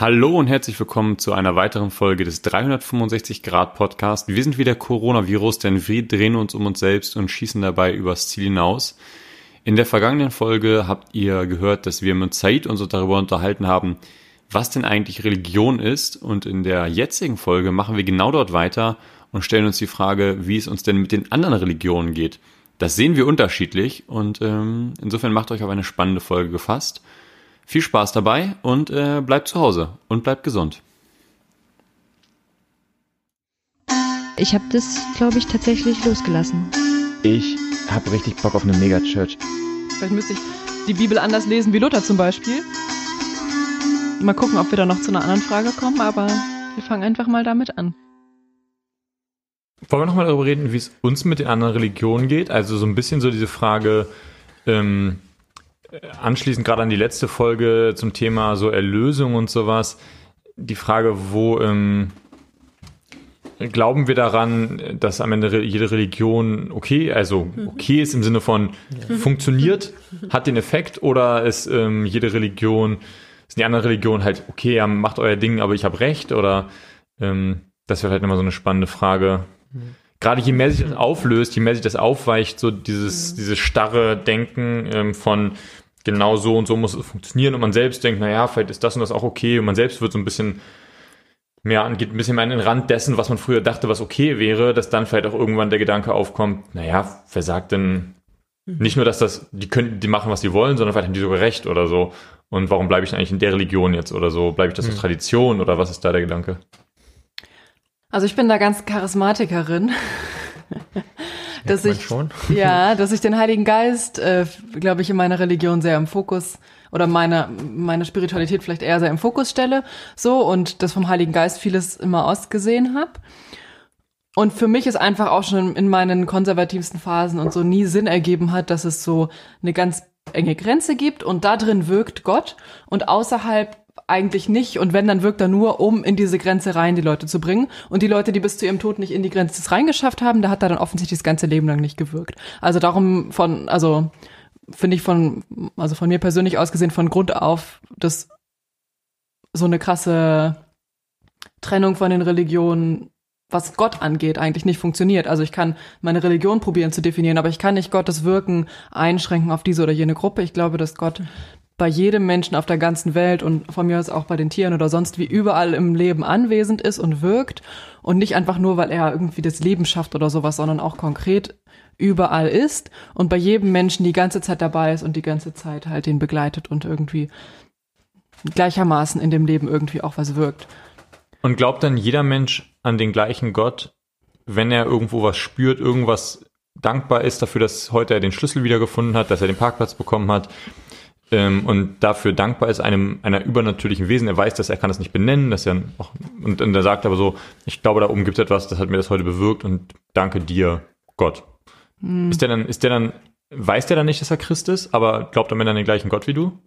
Hallo und herzlich willkommen zu einer weiteren Folge des 365 Grad Podcast. Wir sind wieder Coronavirus, denn wir drehen uns um uns selbst und schießen dabei übers Ziel hinaus. In der vergangenen Folge habt ihr gehört, dass wir mit Said uns darüber unterhalten haben, was denn eigentlich Religion ist. Und in der jetzigen Folge machen wir genau dort weiter und stellen uns die Frage, wie es uns denn mit den anderen Religionen geht. Das sehen wir unterschiedlich und ähm, insofern macht euch auf eine spannende Folge gefasst. Viel Spaß dabei und äh, bleibt zu Hause und bleibt gesund. Ich habe das, glaube ich, tatsächlich losgelassen. Ich habe richtig Bock auf eine Megachurch. Vielleicht müsste ich die Bibel anders lesen wie Luther zum Beispiel. Mal gucken, ob wir da noch zu einer anderen Frage kommen, aber wir fangen einfach mal damit an. Wollen wir nochmal darüber reden, wie es uns mit den anderen Religionen geht? Also so ein bisschen so diese Frage, ähm, anschließend gerade an die letzte Folge zum Thema so Erlösung und sowas, die Frage, wo ähm, glauben wir daran, dass am Ende jede Religion okay, also okay ist im Sinne von ja. funktioniert, hat den Effekt oder ist ähm, jede Religion, ist die andere Religion halt okay, ja, macht euer Ding, aber ich habe recht oder ähm, das wäre vielleicht nochmal so eine spannende Frage. Gerade je mehr sich das auflöst, je mehr sich das aufweicht, so dieses, dieses starre Denken ähm, von genau so und so muss es funktionieren und man selbst denkt, naja, vielleicht ist das und das auch okay und man selbst wird so ein bisschen mehr angeht, ein bisschen mehr an den Rand dessen, was man früher dachte, was okay wäre, dass dann vielleicht auch irgendwann der Gedanke aufkommt, naja, wer sagt denn nicht nur, dass das, die können, die machen, was sie wollen, sondern vielleicht haben die sogar recht oder so. Und warum bleibe ich eigentlich in der Religion jetzt oder so? Bleibe ich das mhm. aus Tradition oder was ist da der Gedanke? Also ich bin da ganz Charismatikerin. dass ich schon. ja, dass ich den Heiligen Geist, äh, glaube ich, in meiner Religion sehr im Fokus oder meine meine Spiritualität vielleicht eher sehr im Fokus stelle, so und das vom Heiligen Geist vieles immer ausgesehen habe. Und für mich ist einfach auch schon in meinen konservativsten Phasen und so nie Sinn ergeben hat, dass es so eine ganz enge Grenze gibt und da drin wirkt Gott und außerhalb eigentlich nicht und wenn, dann wirkt er nur, um in diese Grenze rein die Leute zu bringen. Und die Leute, die bis zu ihrem Tod nicht in die Grenze reingeschafft haben, da hat er dann offensichtlich das ganze Leben lang nicht gewirkt. Also darum von, also finde ich von, also von mir persönlich ausgesehen von Grund auf, dass so eine krasse Trennung von den Religionen was Gott angeht, eigentlich nicht funktioniert. Also ich kann meine Religion probieren zu definieren, aber ich kann nicht Gottes Wirken einschränken auf diese oder jene Gruppe. Ich glaube, dass Gott bei jedem Menschen auf der ganzen Welt und von mir aus auch bei den Tieren oder sonst wie überall im Leben anwesend ist und wirkt und nicht einfach nur, weil er irgendwie das Leben schafft oder sowas, sondern auch konkret überall ist und bei jedem Menschen die ganze Zeit dabei ist und die ganze Zeit halt den begleitet und irgendwie gleichermaßen in dem Leben irgendwie auch was wirkt. Und glaubt dann jeder Mensch an den gleichen Gott, wenn er irgendwo was spürt, irgendwas dankbar ist dafür, dass heute er den Schlüssel wiedergefunden hat, dass er den Parkplatz bekommen hat, ähm, und dafür dankbar ist einem einer übernatürlichen Wesen. Er weiß, dass er kann das nicht benennen, dass er auch, und, und er sagt aber so, ich glaube, da oben gibt es etwas, das hat mir das heute bewirkt und danke dir, Gott. Hm. Ist der dann, ist der dann, weiß der dann nicht, dass er Christ ist, aber glaubt er mir dann den gleichen Gott wie du?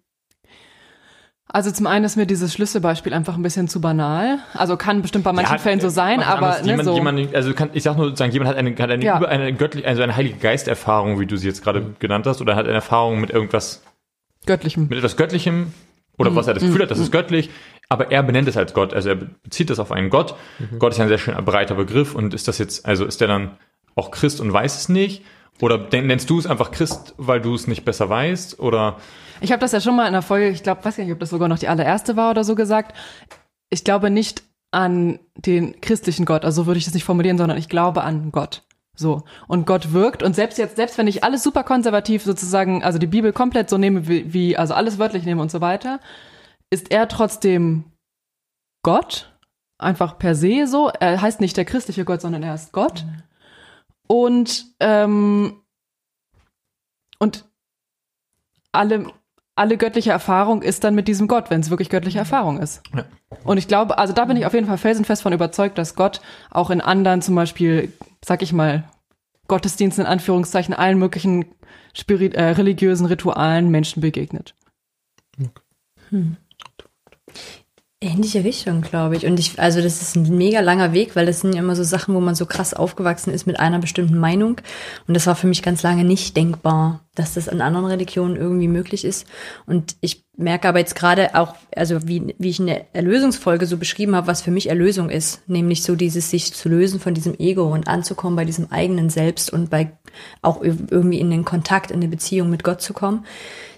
Also zum einen ist mir dieses Schlüsselbeispiel einfach ein bisschen zu banal. Also kann bestimmt bei manchen ja, Fällen so sein, aber ne, jemand, so. Jemand, also kann, ich sag nur, sagen, jemand hat eine, hat eine, ja. über eine göttliche, also eine heilige Geisterfahrung, wie du sie jetzt gerade mhm. genannt hast, oder hat eine Erfahrung mit irgendwas Göttlichem. Mit etwas Göttlichem oder mhm. was er das Gefühl hat, das ist mhm. göttlich, aber er benennt es als Gott. Also er bezieht das auf einen Gott. Mhm. Gott ist ja ein sehr schön breiter Begriff und ist das jetzt, also ist der dann auch Christ und weiß es nicht? Oder nennst du es einfach Christ, weil du es nicht besser weißt? Oder? Ich habe das ja schon mal in der Folge, ich glaube, weiß gar nicht, ob das sogar noch die allererste war oder so gesagt. Ich glaube nicht an den christlichen Gott, also so würde ich das nicht formulieren, sondern ich glaube an Gott. So. Und Gott wirkt. Und selbst jetzt, selbst wenn ich alles super konservativ sozusagen, also die Bibel komplett so nehme, wie, wie also alles wörtlich nehme und so weiter, ist er trotzdem Gott. Einfach per se so. Er heißt nicht der christliche Gott, sondern er ist Gott. Mhm. Und, ähm, und alle, alle göttliche Erfahrung ist dann mit diesem Gott, wenn es wirklich göttliche Erfahrung ist. Ja. Und ich glaube, also da bin ich auf jeden Fall felsenfest von überzeugt, dass Gott auch in anderen zum Beispiel sag ich mal, Gottesdiensten in Anführungszeichen, allen möglichen Spirit äh, religiösen Ritualen Menschen begegnet. Hm. Ähnliche Richtung, glaube ich. Und ich, also das ist ein mega langer Weg, weil das sind ja immer so Sachen, wo man so krass aufgewachsen ist mit einer bestimmten Meinung. Und das war für mich ganz lange nicht denkbar, dass das in anderen Religionen irgendwie möglich ist. Und ich merke aber jetzt gerade auch, also wie, wie ich in der Erlösungsfolge so beschrieben habe, was für mich Erlösung ist, nämlich so dieses sich zu lösen von diesem Ego und anzukommen bei diesem eigenen Selbst und bei auch irgendwie in den Kontakt, in eine Beziehung mit Gott zu kommen,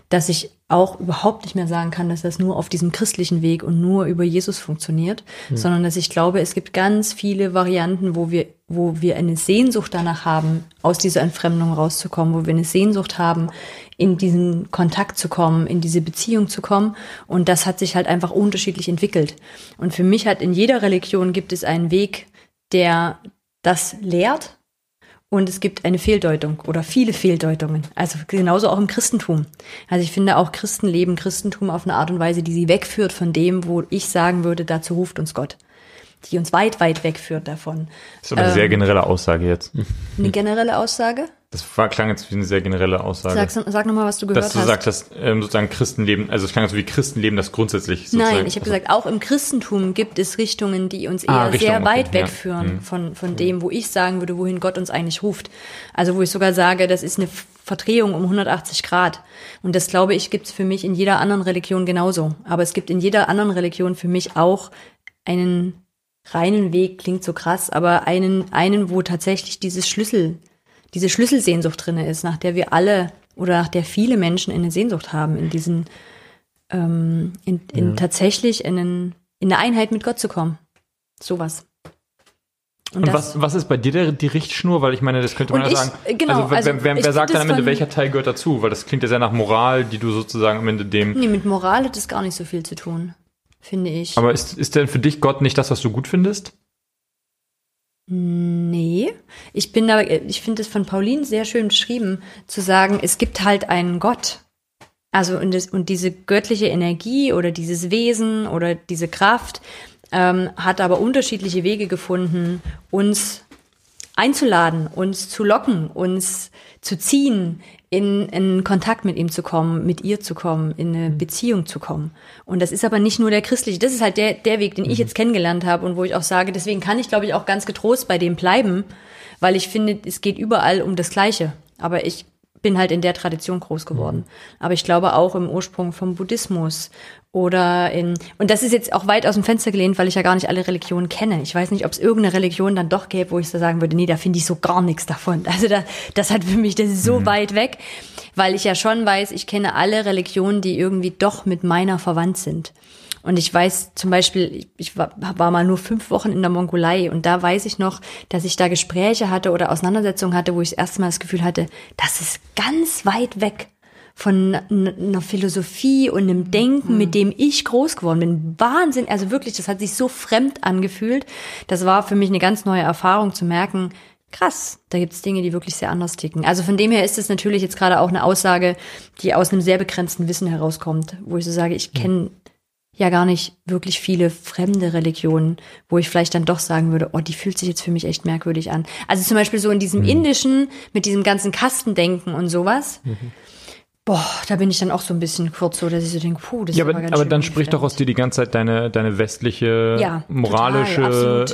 dass ich auch überhaupt nicht mehr sagen kann, dass das nur auf diesem christlichen Weg und nur über Jesus funktioniert, mhm. sondern dass ich glaube, es gibt ganz viele Varianten, wo wir, wo wir eine Sehnsucht danach haben, aus dieser Entfremdung rauszukommen, wo wir eine Sehnsucht haben, in diesen Kontakt zu kommen, in diese Beziehung zu kommen. Und das hat sich halt einfach unterschiedlich entwickelt. Und für mich hat in jeder Religion gibt es einen Weg, der das lehrt und es gibt eine Fehldeutung oder viele Fehldeutungen. Also genauso auch im Christentum. Also ich finde auch Christen leben Christentum auf eine Art und Weise, die sie wegführt von dem, wo ich sagen würde, dazu ruft uns Gott. Die uns weit, weit wegführt davon. Das ist aber eine ähm, sehr generelle Aussage jetzt. Eine generelle Aussage? Das war, klang jetzt wie eine sehr generelle Aussage. Sag, sag nochmal, was du gehört hast. Dass du sagst, dass ähm, sozusagen Christenleben, also es klang so wie Christenleben das grundsätzlich sozusagen. Nein, ich habe gesagt, auch im Christentum gibt es Richtungen, die uns ah, eher ah, sehr weit okay, wegführen ja. von, von dem, wo ich sagen würde, wohin Gott uns eigentlich ruft. Also wo ich sogar sage, das ist eine Verdrehung um 180 Grad. Und das glaube ich, gibt es für mich in jeder anderen Religion genauso. Aber es gibt in jeder anderen Religion für mich auch einen reinen Weg, klingt so krass, aber einen, einen, wo tatsächlich dieses Schlüssel diese Schlüsselsehnsucht drinne ist, nach der wir alle oder nach der viele Menschen eine Sehnsucht haben, in diesen, ähm, in, in ja. tatsächlich in, einen, in eine Einheit mit Gott zu kommen. Sowas. Und, und was, was ist bei dir der, die Richtschnur? Weil ich meine, das könnte man ja ich, sagen. Genau, also, also wer, wer, wer sagt dann am Ende, welcher Teil gehört dazu? Weil das klingt ja sehr nach Moral, die du sozusagen am Ende dem. Nee, mit Moral hat das gar nicht so viel zu tun, finde ich. Aber ist, ist denn für dich Gott nicht das, was du gut findest? Nee, ich bin da, ich finde es von Pauline sehr schön beschrieben, zu sagen, es gibt halt einen Gott. Also und, das, und diese göttliche Energie oder dieses Wesen oder diese Kraft ähm, hat aber unterschiedliche Wege gefunden, uns einzuladen, uns zu locken, uns zu ziehen, in, in Kontakt mit ihm zu kommen, mit ihr zu kommen, in eine mhm. Beziehung zu kommen. Und das ist aber nicht nur der christliche, das ist halt der, der Weg, den ich mhm. jetzt kennengelernt habe und wo ich auch sage, deswegen kann ich, glaube ich, auch ganz getrost bei dem bleiben, weil ich finde, es geht überall um das Gleiche. Aber ich bin halt in der Tradition groß geworden. Mhm. Aber ich glaube auch im Ursprung vom Buddhismus oder in, und das ist jetzt auch weit aus dem Fenster gelehnt, weil ich ja gar nicht alle Religionen kenne. Ich weiß nicht, ob es irgendeine Religion dann doch gäbe, wo ich so sagen würde, nee, da finde ich so gar nichts davon. Also da, das hat für mich, das ist so mhm. weit weg, weil ich ja schon weiß, ich kenne alle Religionen, die irgendwie doch mit meiner verwandt sind. Und ich weiß zum Beispiel, ich war, war mal nur fünf Wochen in der Mongolei und da weiß ich noch, dass ich da Gespräche hatte oder Auseinandersetzungen hatte, wo ich das erste Mal das Gefühl hatte, das ist ganz weit weg von einer Philosophie und einem Denken, mhm. mit dem ich groß geworden bin. Wahnsinn, also wirklich, das hat sich so fremd angefühlt. Das war für mich eine ganz neue Erfahrung zu merken, krass, da gibt es Dinge, die wirklich sehr anders ticken. Also von dem her ist es natürlich jetzt gerade auch eine Aussage, die aus einem sehr begrenzten Wissen herauskommt, wo ich so sage, ich kenne ja gar nicht wirklich viele fremde Religionen, wo ich vielleicht dann doch sagen würde, oh, die fühlt sich jetzt für mich echt merkwürdig an. Also zum Beispiel so in diesem mhm. Indischen, mit diesem ganzen Kastendenken und sowas. Mhm. Boah, da bin ich dann auch so ein bisschen kurz so, dass ich so denke, puh, das ja, ist aber, aber, aber dann spricht doch aus dir die ganze Zeit deine, deine westliche, ja, moralische, total,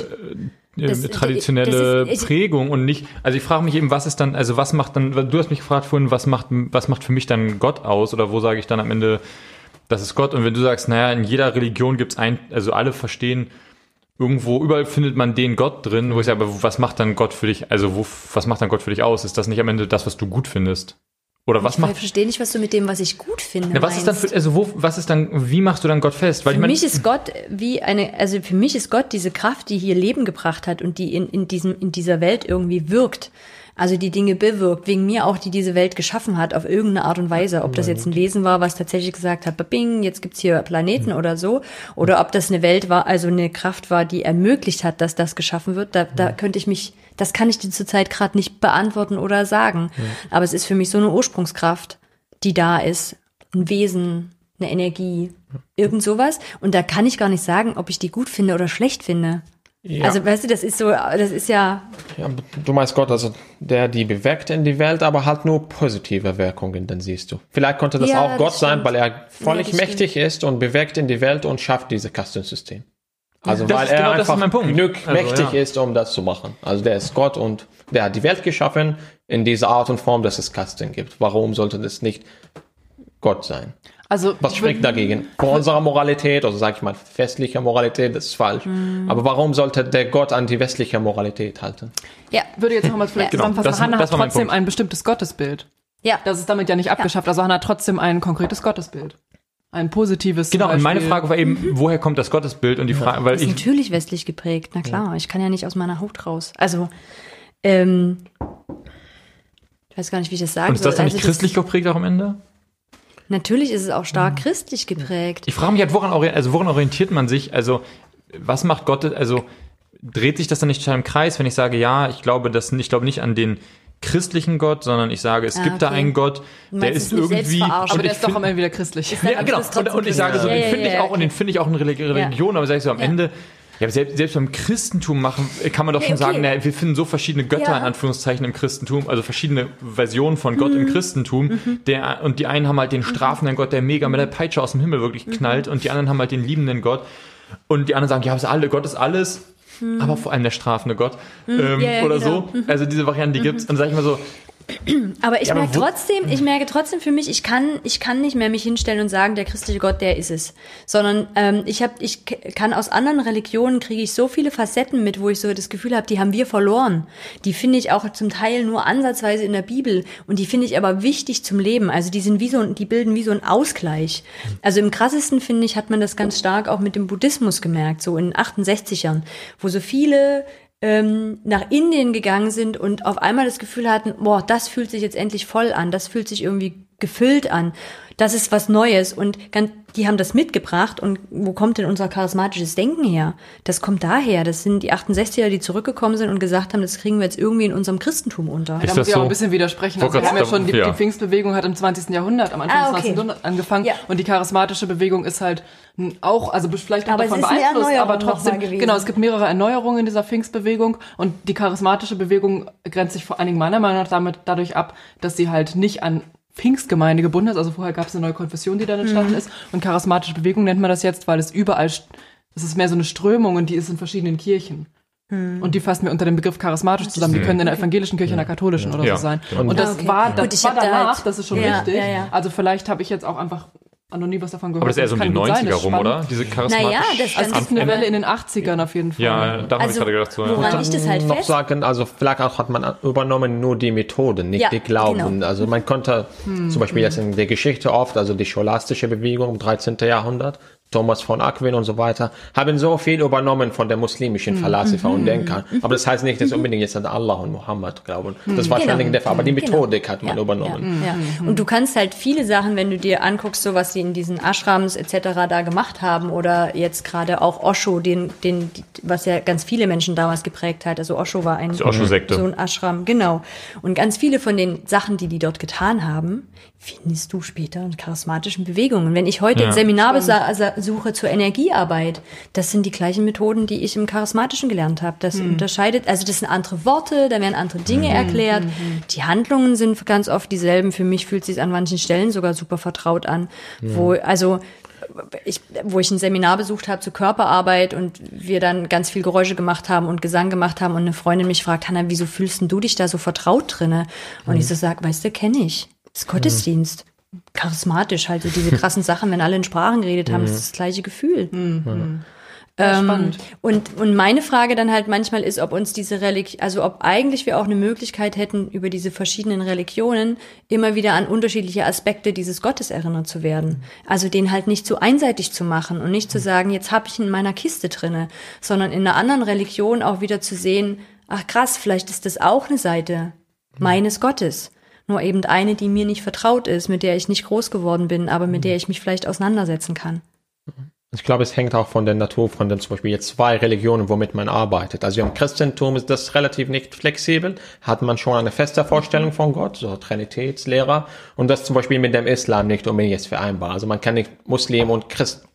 äh, das, traditionelle das ist, Prägung und nicht, also ich frage mich eben, was ist dann, also was macht dann, du hast mich gefragt vorhin, was macht, was macht für mich dann Gott aus oder wo sage ich dann am Ende, das ist Gott. Und wenn du sagst, naja, in jeder Religion gibt es ein, also alle verstehen, irgendwo, überall findet man den Gott drin, wo ich sage, aber was macht dann Gott für dich, also wo, was macht dann Gott für dich aus? Ist das nicht am Ende das, was du gut findest? Oder was ich macht? Ich verstehe nicht, was du mit dem, was ich gut finde. Na, was meinst. ist dann, für, also wo, was ist dann, wie machst du dann Gott fest? Weil für ich mein, mich ist Gott wie eine, also für mich ist Gott diese Kraft, die hier Leben gebracht hat und die in, in diesem, in dieser Welt irgendwie wirkt also die Dinge bewirkt, wegen mir auch, die diese Welt geschaffen hat, auf irgendeine Art und Weise. Ob das jetzt ein Wesen war, was tatsächlich gesagt hat, bing, jetzt gibt's hier Planeten mhm. oder so, oder ob das eine Welt war, also eine Kraft war, die ermöglicht hat, dass das geschaffen wird, da, da könnte ich mich, das kann ich dir zurzeit gerade nicht beantworten oder sagen. Ja. Aber es ist für mich so eine Ursprungskraft, die da ist, ein Wesen, eine Energie, irgend sowas. Und da kann ich gar nicht sagen, ob ich die gut finde oder schlecht finde. Ja. Also weißt du, das ist so, das ist ja. ja. Du meinst Gott, also der die bewirkt in die Welt, aber halt nur positive Wirkungen, dann siehst du. Vielleicht konnte das ja, auch Gott sein, weil er völlig ja, mächtig stimmt. ist und bewirkt in die Welt und schafft dieses Kastensystem. Also das weil er genau, einfach genug also, mächtig ist, um das zu machen. Also der ist Gott und der hat die Welt geschaffen in dieser Art und Form, dass es Kasten gibt. Warum sollte das nicht Gott sein? Also was spricht dagegen? Vor unserer Moralität, also sage ich mal westlicher Moralität, das ist falsch. Mm. Aber warum sollte der Gott an die westliche Moralität halten? Ja, würde jetzt nochmal vielleicht ja. zusammenfassen. Genau, das, Hannah das hat trotzdem ein bestimmtes Gottesbild. Ja. Das ist damit ja nicht abgeschafft. Ja. Also Hannah hat trotzdem ein konkretes Gottesbild. Ein positives. Genau, und meine Frage war eben, woher kommt das Gottesbild? Und die Frage, weil das ist ich. natürlich westlich geprägt, na klar. Ja. Ich kann ja nicht aus meiner Haut raus. Also, ähm, ich weiß gar nicht, wie ich das sagen soll. Und ist das dann nicht also christlich geprägt auch am Ende? Natürlich ist es auch stark ja. christlich geprägt. Ich frage mich halt, woran, also woran orientiert man sich? Also, was macht Gott, also dreht sich das dann nicht im Kreis, wenn ich sage, ja, ich glaube, das, ich glaube nicht an den christlichen Gott, sondern ich sage, es ah, gibt okay. da einen Gott, der ist irgendwie. Aber der ist doch am Ende wieder christlich. Ja, genau. Und, und, ich sage so, ja, den finde ich auch, und den finde ich auch in Religion, aber sage ich so, am Ende, ja, selbst, selbst beim Christentum machen, kann man doch schon okay. sagen, na, wir finden so verschiedene Götter ja. in Anführungszeichen im Christentum, also verschiedene Versionen von Gott mhm. im Christentum. Mhm. Der, und die einen haben halt den mhm. strafenden mhm. Gott, der mega mit der Peitsche aus dem Himmel wirklich mhm. knallt, und die anderen haben halt den liebenden Gott. Und die anderen sagen, ja, alle, Gott ist alles, mhm. aber vor allem der strafende Gott. Ähm, ja, oder genau. so. Also diese Variante, die gibt's. Und sag ich mal so, aber ich ja, merke trotzdem, ich merke trotzdem für mich, ich kann, ich kann nicht mehr mich hinstellen und sagen, der christliche Gott, der ist es, sondern ähm, ich habe, ich kann aus anderen Religionen kriege ich so viele Facetten mit, wo ich so das Gefühl habe, die haben wir verloren. Die finde ich auch zum Teil nur ansatzweise in der Bibel und die finde ich aber wichtig zum Leben. Also die sind wie so, die bilden wie so ein Ausgleich. Also im krassesten finde ich, hat man das ganz stark auch mit dem Buddhismus gemerkt, so in den 68ern, wo so viele ähm, nach Indien gegangen sind und auf einmal das Gefühl hatten, boah, das fühlt sich jetzt endlich voll an, das fühlt sich irgendwie gefüllt an. Das ist was Neues. Und ganz, die haben das mitgebracht und wo kommt denn unser charismatisches Denken her? Das kommt daher. Das sind die 68er, die zurückgekommen sind und gesagt haben, das kriegen wir jetzt irgendwie in unserem Christentum unter. Ist da muss ich so? auch ein bisschen widersprechen. Also wir haben ja schon, die, ja. die, Pfingstbewegung hat im 20. Jahrhundert, am Anfang ah, okay. des 20. Jahrhunderts angefangen ja. und die charismatische Bewegung ist halt auch, also vielleicht auch aber davon beeinflusst, aber trotzdem, genau, es gibt mehrere Erneuerungen in dieser Pfingstbewegung und die charismatische Bewegung grenzt sich vor allen Dingen meiner Meinung nach damit dadurch ab, dass sie halt nicht an Pfingstgemeinde gebunden ist. Also vorher gab es eine neue Konfession, die dann entstanden mhm. ist. Und charismatische Bewegung nennt man das jetzt, weil es überall, das ist mehr so eine Strömung und die ist in verschiedenen Kirchen. Mhm. Und die fassen wir unter dem Begriff charismatisch zusammen. Die können in der evangelischen Kirche, in der katholischen ja. oder so sein. Und, und das okay. war, das Gut, war danach, halt, das ist schon ja, richtig. Ja, also vielleicht habe ich jetzt auch einfach noch nie was davon gehört. Aber das ist eher so um die 90er rum, oder? Diese charismatische. Naja, das also es gibt eine Welle in den 80ern auf jeden Fall. Ja, da habe also, ich gerade gedacht. So, ja. Woran ich das halt noch fest? sagen, also vielleicht auch hat man übernommen nur die Methoden, nicht ja, die Glauben. Genau. Also man konnte hm, zum Beispiel hm. jetzt in der Geschichte oft, also die scholastische Bewegung im 13. Jahrhundert, Thomas von Aquin und so weiter, haben so viel übernommen von der muslimischen Philosopher mhm. und Denker. Aber das heißt nicht, dass unbedingt jetzt an Allah und Muhammad glauben. Das war genau. schon der Fall. Aber die genau. Methodik genau. hat man ja, übernommen. Ja, ja. Und du kannst halt viele Sachen, wenn du dir anguckst, so was sie in diesen Ashrams etc. da gemacht haben oder jetzt gerade auch Osho, den, den, was ja ganz viele Menschen damals geprägt hat. Also Osho war ein, so ein Ashram, genau. Und ganz viele von den Sachen, die die dort getan haben, findest du später in charismatischen Bewegungen. Wenn ich heute ein Seminar suche zur Energiearbeit. Das sind die gleichen Methoden, die ich im Charismatischen gelernt habe. Das mhm. unterscheidet, also das sind andere Worte, da werden andere Dinge mhm. erklärt. Mhm. Die Handlungen sind ganz oft dieselben. Für mich fühlt es sich an manchen Stellen sogar super vertraut an. Wo, also ich, wo ich ein Seminar besucht habe zur Körperarbeit und wir dann ganz viel Geräusche gemacht haben und Gesang gemacht haben und eine Freundin mich fragt, Hanna, wieso fühlst du dich da so vertraut drinne? Und ich so sag, weißt du, kenne ich. Das ist Gottesdienst charismatisch halt, so diese krassen Sachen, wenn alle in Sprachen geredet haben, mhm. ist das gleiche Gefühl. Mhm. Ähm, und, und meine Frage dann halt manchmal ist, ob uns diese Religion, also ob eigentlich wir auch eine Möglichkeit hätten, über diese verschiedenen Religionen immer wieder an unterschiedliche Aspekte dieses Gottes erinnert zu werden. Also den halt nicht zu einseitig zu machen und nicht zu sagen, jetzt habe ich ihn in meiner Kiste drinne, sondern in einer anderen Religion auch wieder zu sehen, ach krass, vielleicht ist das auch eine Seite meines Gottes nur eben eine, die mir nicht vertraut ist, mit der ich nicht groß geworden bin, aber mit der ich mich vielleicht auseinandersetzen kann. Ich glaube, es hängt auch von der Natur von den zum Beispiel jetzt zwei Religionen, womit man arbeitet. Also im Christentum ist das relativ nicht flexibel, hat man schon eine feste Vorstellung von Gott, so Trinitätslehrer, und das zum Beispiel mit dem Islam nicht unbedingt jetzt vereinbar. Also man kann nicht Muslim und Christ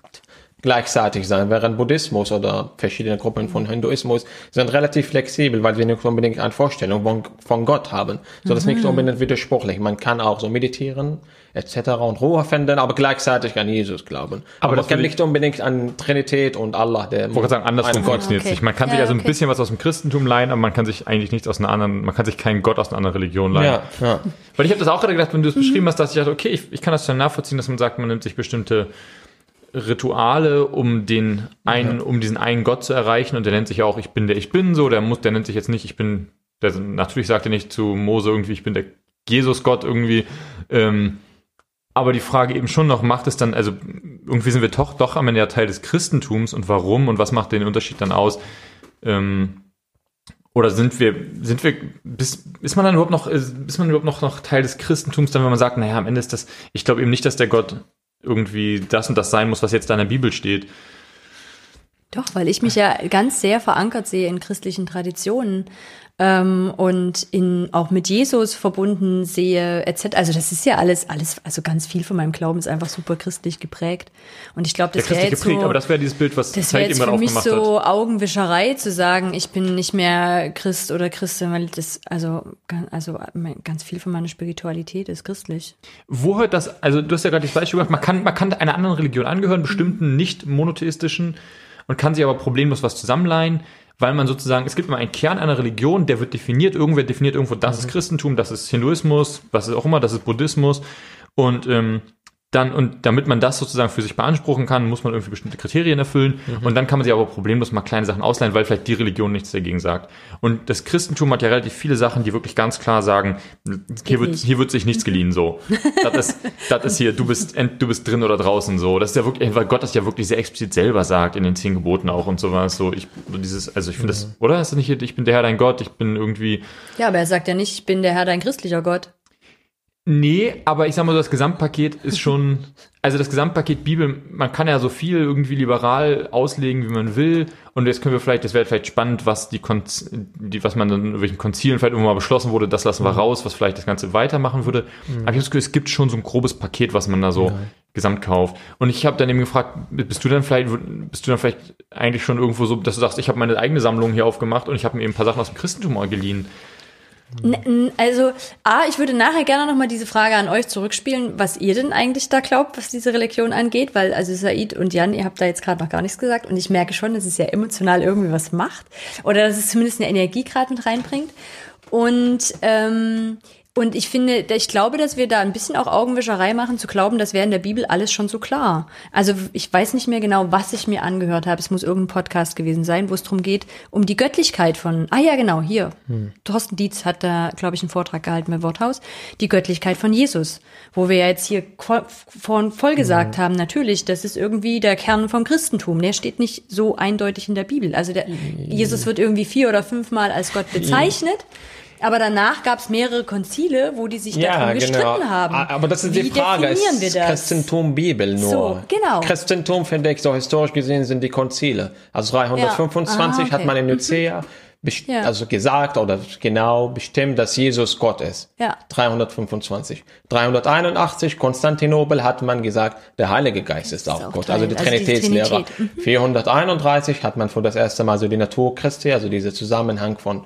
gleichzeitig sein, während Buddhismus oder verschiedene Gruppen von Hinduismus sind relativ flexibel, weil sie nicht unbedingt eine Vorstellung von, von Gott haben. So, das ist nicht mhm. unbedingt widersprüchlich. Man kann auch so meditieren, etc. und Ruhe finden, aber gleichzeitig an Jesus glauben. Aber, aber man kann nicht unbedingt an Trinität und Allah, der. Ich wollte sagen, andersrum funktioniert okay. nicht. Man kann ja, sich also okay. ein bisschen was aus dem Christentum leihen, aber man kann sich eigentlich nichts aus einer anderen, man kann sich keinen Gott aus einer anderen Religion leihen. Ja, ja. Weil ich habe das auch gerade gedacht, wenn du es mhm. beschrieben hast, dass ich dachte, okay, ich, ich kann das dann nachvollziehen, dass man sagt, man nimmt sich bestimmte Rituale, um den einen, um diesen einen Gott zu erreichen. Und der nennt sich auch, ich bin der ich bin so, der muss, der nennt sich jetzt nicht, ich bin, der, natürlich sagt er nicht zu Mose irgendwie, ich bin der Jesus-Gott irgendwie. Ähm, aber die Frage eben schon noch, macht es dann, also irgendwie sind wir doch, doch am Ende ja Teil des Christentums und warum und was macht den Unterschied dann aus? Ähm, oder sind wir, sind wir, bis, ist man dann überhaupt noch, ist man überhaupt noch, noch Teil des Christentums, dann wenn man sagt, naja, am Ende ist das, ich glaube eben nicht, dass der Gott irgendwie das und das sein muss, was jetzt da in der Bibel steht. Doch, weil ich mich ja ganz sehr verankert sehe in christlichen Traditionen ähm, und in auch mit Jesus verbunden sehe etc. Also das ist ja alles alles also ganz viel von meinem Glauben ist einfach super christlich geprägt und ich glaube das wäre jetzt geprägt, so, aber das wäre dieses Bild was das Zeit jetzt für mich so hat. Augenwischerei zu sagen ich bin nicht mehr Christ oder Christin weil das also also ganz viel von meiner Spiritualität ist christlich wo hört das also du hast ja gerade das Beispiel gemacht man kann man kann einer anderen Religion angehören bestimmten nicht monotheistischen und kann sich aber problemlos was zusammenleihen weil man sozusagen, es gibt immer einen Kern einer Religion, der wird definiert, irgendwer definiert irgendwo, das mhm. ist Christentum, das ist Hinduismus, was ist auch immer, das ist Buddhismus und ähm, dann, und damit man das sozusagen für sich beanspruchen kann, muss man irgendwie bestimmte Kriterien erfüllen. Mhm. Und dann kann man sich aber problemlos mal kleine Sachen ausleihen, weil vielleicht die Religion nichts dagegen sagt. Und das Christentum hat ja relativ viele Sachen, die wirklich ganz klar sagen, hier wird, hier wird sich nichts geliehen, so. das ist, das ist hier, du bist, du bist drin oder draußen, so. Das ist ja wirklich, weil Gott das ja wirklich sehr explizit selber sagt in den zehn Geboten auch und sowas, so. Ich, dieses, also ich finde mhm. das, oder? Ist das nicht, ich bin der Herr dein Gott, ich bin irgendwie. Ja, aber er sagt ja nicht, ich bin der Herr dein christlicher Gott. Nee, aber ich sag mal so, das Gesamtpaket ist schon, also das Gesamtpaket Bibel, man kann ja so viel irgendwie liberal auslegen, wie man will. Und jetzt können wir vielleicht, das wäre vielleicht spannend, was die, Konz die was man dann in welchen Konzilen vielleicht irgendwann mal beschlossen wurde, das lassen wir mhm. raus, was vielleicht das Ganze weitermachen würde. Mhm. Aber ich habe das Gefühl, es gibt schon so ein grobes Paket, was man da so ja. gesamt kauft. Und ich habe dann eben gefragt, bist du dann vielleicht, bist du dann vielleicht eigentlich schon irgendwo so, dass du sagst, ich habe meine eigene Sammlung hier aufgemacht und ich habe mir eben ein paar Sachen aus dem Christentum mal geliehen. Also, A, ich würde nachher gerne nochmal diese Frage an euch zurückspielen, was ihr denn eigentlich da glaubt, was diese Religion angeht, weil, also Said und Jan, ihr habt da jetzt gerade noch gar nichts gesagt und ich merke schon, dass es ja emotional irgendwie was macht oder dass es zumindest eine Energie gerade mit reinbringt. Und ähm, und ich finde, ich glaube, dass wir da ein bisschen auch Augenwischerei machen, zu glauben, das wäre in der Bibel alles schon so klar. Also ich weiß nicht mehr genau, was ich mir angehört habe. Es muss irgendein Podcast gewesen sein, wo es darum geht, um die Göttlichkeit von, ah ja, genau, hier. Hm. Thorsten Dietz hat da, glaube ich, einen Vortrag gehalten bei Worthaus. Die Göttlichkeit von Jesus. Wo wir ja jetzt hier vorhin voll gesagt hm. haben, natürlich, das ist irgendwie der Kern vom Christentum. Der steht nicht so eindeutig in der Bibel. Also der, Jesus wird irgendwie vier oder fünfmal als Gott bezeichnet. Aber danach gab es mehrere Konzile, wo die sich ja, darum genau. gestritten haben. Aber das ist Wie die Frage. Ist wir das? Christentum Bibel nur? So, genau. Christentum, finde ich, so historisch gesehen sind die Konzile. Also 325 ja. okay. hat man in Nicea ja. also gesagt oder genau bestimmt, dass Jesus Gott ist. Ja. 325. 381 Konstantinopel hat man gesagt, der Heilige Geist ist, ist auch, Gott, also die also Trinitätslehre. Trinität. 431 mhm. hat man für das erste Mal so die Natur Christi, also dieser Zusammenhang von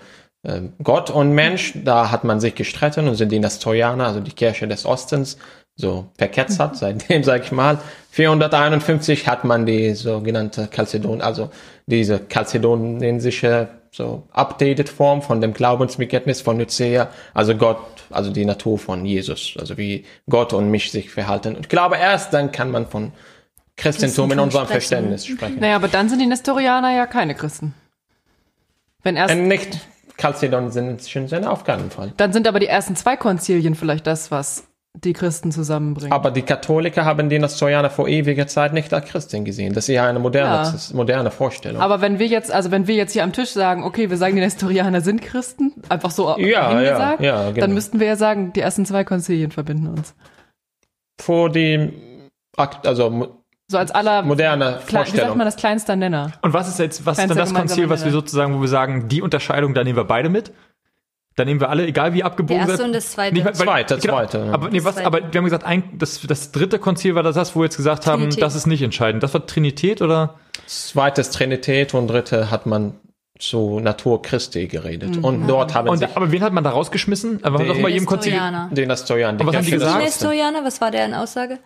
Gott und Mensch, da hat man sich gestritten und sind die Nestorianer, also die Kirche des Ostens, so verketzert. Mhm. Seitdem, sage ich mal, 451 hat man die sogenannte Chalcedon, also diese chalcedonensische so updated Form von dem Glaubensbekenntnis von Nicea, also Gott, also die Natur von Jesus, also wie Gott und mich sich verhalten. Und ich glaube, erst dann kann man von Christentum in unserem sprechen. Verständnis sprechen. Naja, aber dann sind die Nestorianer ja keine Christen. Wenn erst. Äh, nicht, Chalcedon sind schon sein auf keinen Fall. Dann sind aber die ersten zwei Konzilien vielleicht das, was die Christen zusammenbringen. Aber die Katholiker haben die Nestorianer vor ewiger Zeit nicht als Christen gesehen. Das ist ja eine moderne, ja. moderne Vorstellung. Aber wenn wir jetzt, also wenn wir jetzt hier am Tisch sagen, okay, wir sagen, die Nestorianer sind Christen, einfach so ja, hingesagt, ja, ja, genau. dann müssten wir ja sagen, die ersten zwei Konzilien verbinden uns. Vor dem, also so als aller moderne Vorstellung. Wie sagt man das kleinster Nenner? Und was ist jetzt, was ist dann das Konzil, was wir sozusagen, wo wir sagen, die Unterscheidung, da nehmen wir beide mit? Dann nehmen wir alle, egal wie abgebogen wird. Der erste und das zweite. Nicht, weil, zweite, genau, zweite. Aber, nee, was, aber wir haben gesagt, ein, das, das dritte Konzil war das, wo wir jetzt gesagt haben, Trinität. das ist nicht entscheidend. Das war Trinität oder? Zweites Trinität und dritte hat man zu Natur Christi geredet. Mhm. Und dort haben und, sich Aber wen hat man da rausgeschmissen? Aber den doch mal jedem Konzil. Den Nestorianer. Was haben die gesagt? Nestorianer, was war deren Aussage?